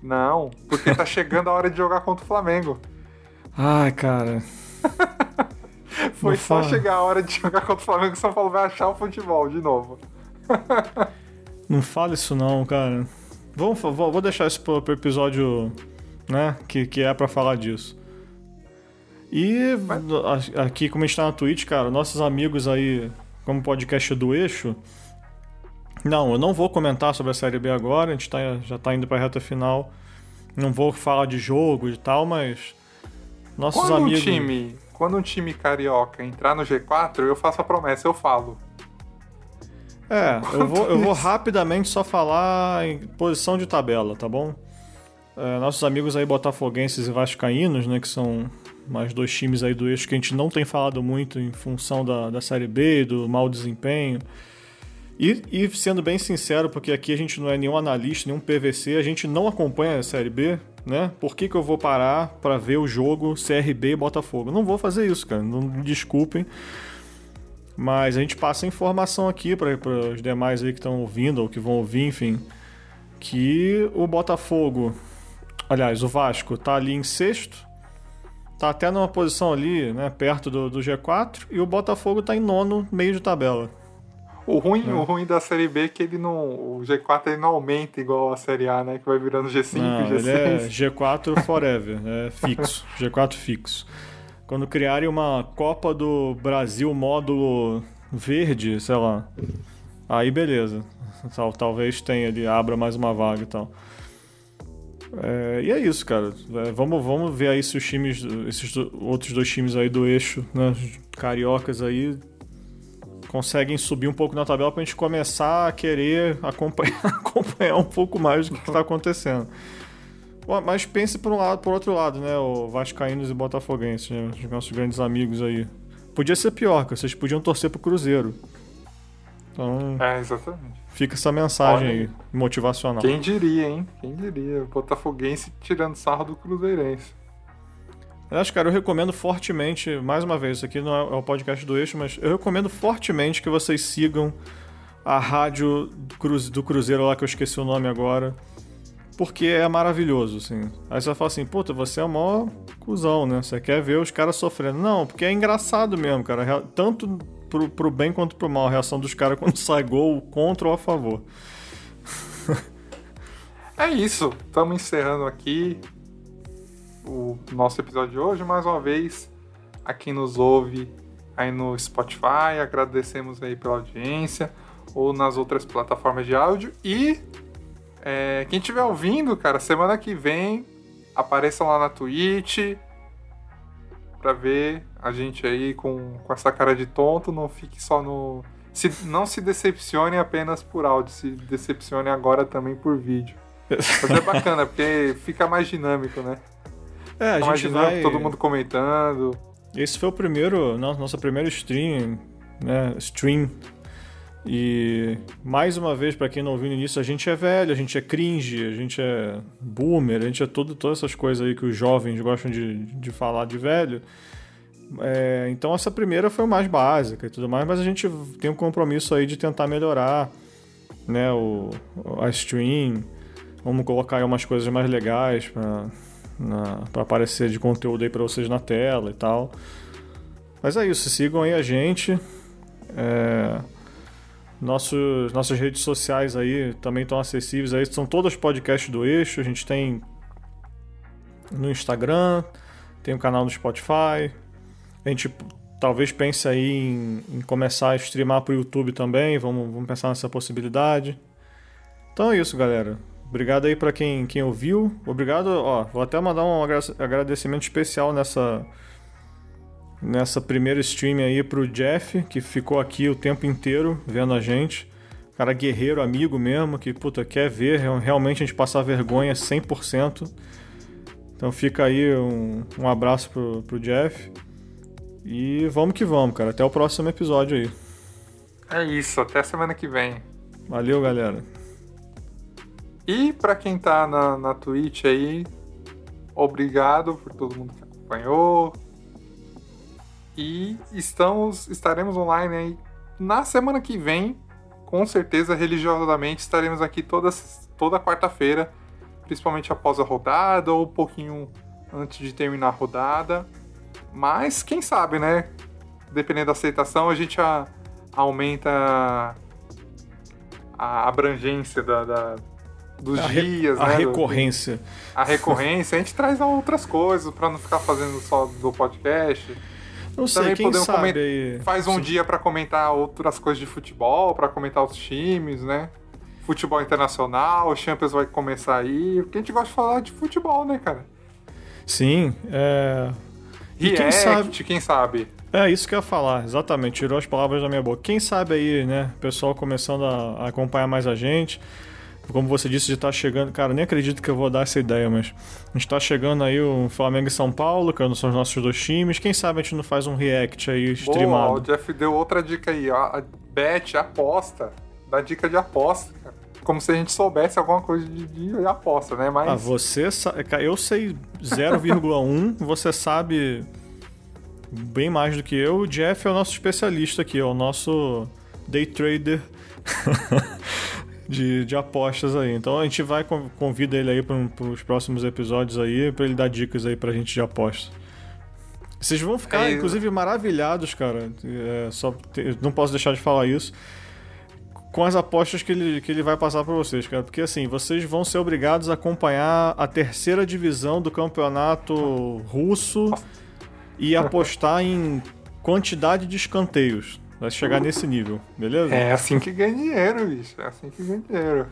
[SPEAKER 1] Não, porque tá chegando a hora de jogar contra o Flamengo.
[SPEAKER 2] Ai, cara.
[SPEAKER 1] Foi
[SPEAKER 2] Não
[SPEAKER 1] só
[SPEAKER 2] fala.
[SPEAKER 1] chegar a hora de jogar contra o Flamengo que o São Paulo vai achar o futebol de novo.
[SPEAKER 2] Não fala isso não, cara. Vamos, vou deixar isso pro, pro episódio, né, que, que é pra falar disso. E aqui, como a gente tá na Twitch, cara, nossos amigos aí, como podcast do Eixo... Não, eu não vou comentar sobre a Série B agora, a gente tá, já tá indo pra reta final. Não vou falar de jogo e tal, mas... Nossos
[SPEAKER 1] Quando
[SPEAKER 2] amigos...
[SPEAKER 1] um time, quando um time carioca entrar no G4, eu faço a promessa, eu falo.
[SPEAKER 2] É, eu vou, eu vou rapidamente só falar em posição de tabela, tá bom? É, nossos amigos aí botafoguenses e vascaínos, né, que são mais dois times aí do eixo que a gente não tem falado muito em função da, da Série B, do mau desempenho. E, e sendo bem sincero, porque aqui a gente não é nenhum analista, nenhum PVC, a gente não acompanha a Série B, né? Por que, que eu vou parar pra ver o jogo CRB e Botafogo? Não vou fazer isso, cara, não desculpem. Mas a gente passa informação aqui para os demais aí que estão ouvindo ou que vão ouvir, enfim, que o Botafogo, aliás, o Vasco tá ali em sexto, tá até numa posição ali, né, perto do, do G4, e o Botafogo tá em nono, meio de tabela.
[SPEAKER 1] O ruim,
[SPEAKER 2] É.
[SPEAKER 1] o ruim da Série B é que ele não. O G4 ele não aumenta igual a Série A, né? Que vai virando G5,
[SPEAKER 2] Não,
[SPEAKER 1] G6.
[SPEAKER 2] ele é G4 forever, é fixo, G4 fixo. Quando criarem uma Copa do Brasil módulo verde, sei lá, aí beleza. Tal- talvez tenha ali, abra mais uma vaga e tal. É, e é isso, cara. É, vamos, vamos ver aí se os times, esses do- outros dois times aí do eixo, né, cariocas aí, conseguem subir um pouco na tabela pra gente começar a querer acompanhar, acompanhar um pouco mais do que, tá acontecendo. Mas pense por um lado, por outro lado, né? O Vascaínos e Botafoguenses, né? Os nossos grandes amigos aí. Podia ser pior, que vocês podiam torcer pro Cruzeiro. Então.
[SPEAKER 1] É, exatamente.
[SPEAKER 2] Fica essa mensagem Olha, aí, motivacional.
[SPEAKER 1] Quem diria, hein? Quem diria? O Botafoguense tirando sarro do Cruzeirense.
[SPEAKER 2] Acho, cara, eu recomendo fortemente, mais uma vez, isso aqui não é o podcast do Eixo, mas eu recomendo fortemente que vocês sigam a rádio do Cruzeiro lá, que eu esqueci o nome agora, porque é maravilhoso, assim. Aí você vai falar assim, puta, você é o maior cuzão, né? Você quer ver os caras sofrendo. Não, porque é engraçado mesmo, cara. Tanto pro, pro bem quanto pro mal a reação dos caras quando sai gol contra ou a favor.
[SPEAKER 1] é isso. Estamos encerrando aqui o nosso episódio de hoje. Mais uma vez, a quem nos ouve aí no Spotify, agradecemos aí pela audiência ou nas outras plataformas de áudio. E é, quem estiver ouvindo, cara, semana que vem apareça lá na Twitch pra ver a gente aí com, com essa cara de tonto. Não fique só no. Se, não se decepcione apenas por áudio, se decepcione agora também por vídeo. Mas é bacana, porque fica mais dinâmico, né?
[SPEAKER 2] É, a gente vai...
[SPEAKER 1] todo mundo comentando.
[SPEAKER 2] Esse foi o primeiro, nossa primeira stream, né? Stream. E mais uma vez, para quem não ouviu no início, a gente é velho, a gente é cringe, a gente é boomer, a gente é tudo, todas essas coisas aí que os jovens gostam de, de falar de velho. É, então essa primeira foi mais básica e tudo mais, mas a gente tem um compromisso aí de tentar melhorar né, o, a stream. Vamos colocar aí umas coisas mais legais para aparecer de conteúdo aí para vocês na tela e tal. Mas é isso, sigam aí a gente. É, nossos, nossas redes sociais aí também estão acessíveis aí, são todas podcasts do Eixo. A gente tem no Instagram, tem o um canal no Spotify. A gente talvez pense aí em, em começar a streamar para o YouTube também. Vamos, vamos pensar nessa possibilidade. Então é isso, galera. Obrigado aí para quem, quem ouviu. Obrigado, ó, vou até mandar um agradecimento especial nessa nessa primeira stream aí pro Jeff, que ficou aqui o tempo inteiro vendo a gente. Cara guerreiro, amigo mesmo, que puta quer ver realmente a gente passar vergonha 100%. Então fica aí um, um abraço pro, pro Jeff. E vamos que vamos, cara. Até o próximo episódio aí.
[SPEAKER 1] É isso, até semana que vem.
[SPEAKER 2] Valeu, galera.
[SPEAKER 1] E para quem tá na, na Twitch aí, obrigado por todo mundo que acompanhou. E estamos, estaremos online aí na semana que vem. Com certeza, religiosamente, estaremos aqui todas, toda quarta-feira, principalmente após a rodada ou um pouquinho antes de terminar a rodada. Mas quem sabe, né? Dependendo da aceitação, a gente a, aumenta a abrangência da, da dos a dias,
[SPEAKER 2] re,
[SPEAKER 1] né?
[SPEAKER 2] A recorrência. Do,
[SPEAKER 1] a recorrência. A gente traz outras coisas para não ficar fazendo só do podcast.
[SPEAKER 2] Não sei, Também quem podemos sabe comentar, aí.
[SPEAKER 1] Faz um Sim. dia para comentar outras coisas de futebol, para comentar os times, né? Futebol internacional, o Champions vai começar aí. Porque a gente gosta de falar de futebol, né, cara?
[SPEAKER 2] Sim, é...
[SPEAKER 1] E quem sabe... quem sabe?
[SPEAKER 2] É isso que eu ia falar, exatamente. Tirou as palavras da minha boca. Quem sabe aí, né? O pessoal começando a acompanhar mais a gente como você disse, de estar tá chegando. Cara, nem acredito que eu vou dar essa ideia, mas a gente está chegando aí o Flamengo e São Paulo, que são os nossos dois times. Quem sabe a gente não faz um react aí streamado.
[SPEAKER 1] Boa, o Jeff deu outra dica aí, ó. Bet, aposta. Dá dica de aposta, cara. Como se a gente soubesse alguma coisa de, de aposta, né? Mas.
[SPEAKER 2] Ah, você sabe. Eu sei 0,1, você sabe bem mais do que eu. O Jeff é o nosso especialista aqui, é o nosso day trader. de, de apostas aí. Então a gente vai convida ele aí para os próximos episódios aí para ele dar dicas aí para a gente de apostas. Vocês vão ficar, é inclusive, maravilhados, cara. É, só não posso deixar de falar isso com as apostas que ele, que ele vai passar para vocês, cara. Porque assim, vocês vão ser obrigados a acompanhar a terceira divisão do campeonato russo e apostar em quantidade de escanteios. Vai chegar nesse nível, beleza?
[SPEAKER 1] É assim que ganha dinheiro, bicho. É assim que ganha dinheiro.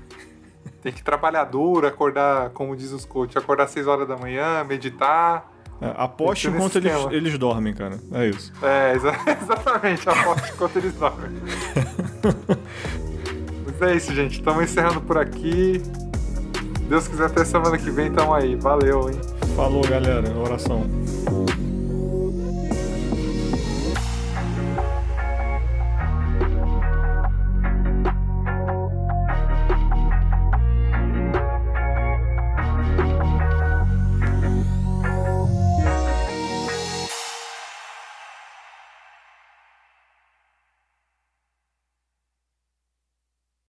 [SPEAKER 1] Tem que trabalhar duro, acordar, como diz os coaches, acordar às 6 horas da manhã, meditar,
[SPEAKER 2] É, aposte enquanto eles, eles dormem, cara. É isso.
[SPEAKER 1] É, exa exatamente. Aposte enquanto eles dormem. Mas é isso, gente. Estamos encerrando por aqui. Deus quiser, até semana que vem tamo aí. Valeu, hein?
[SPEAKER 2] Falou, galera. Oração.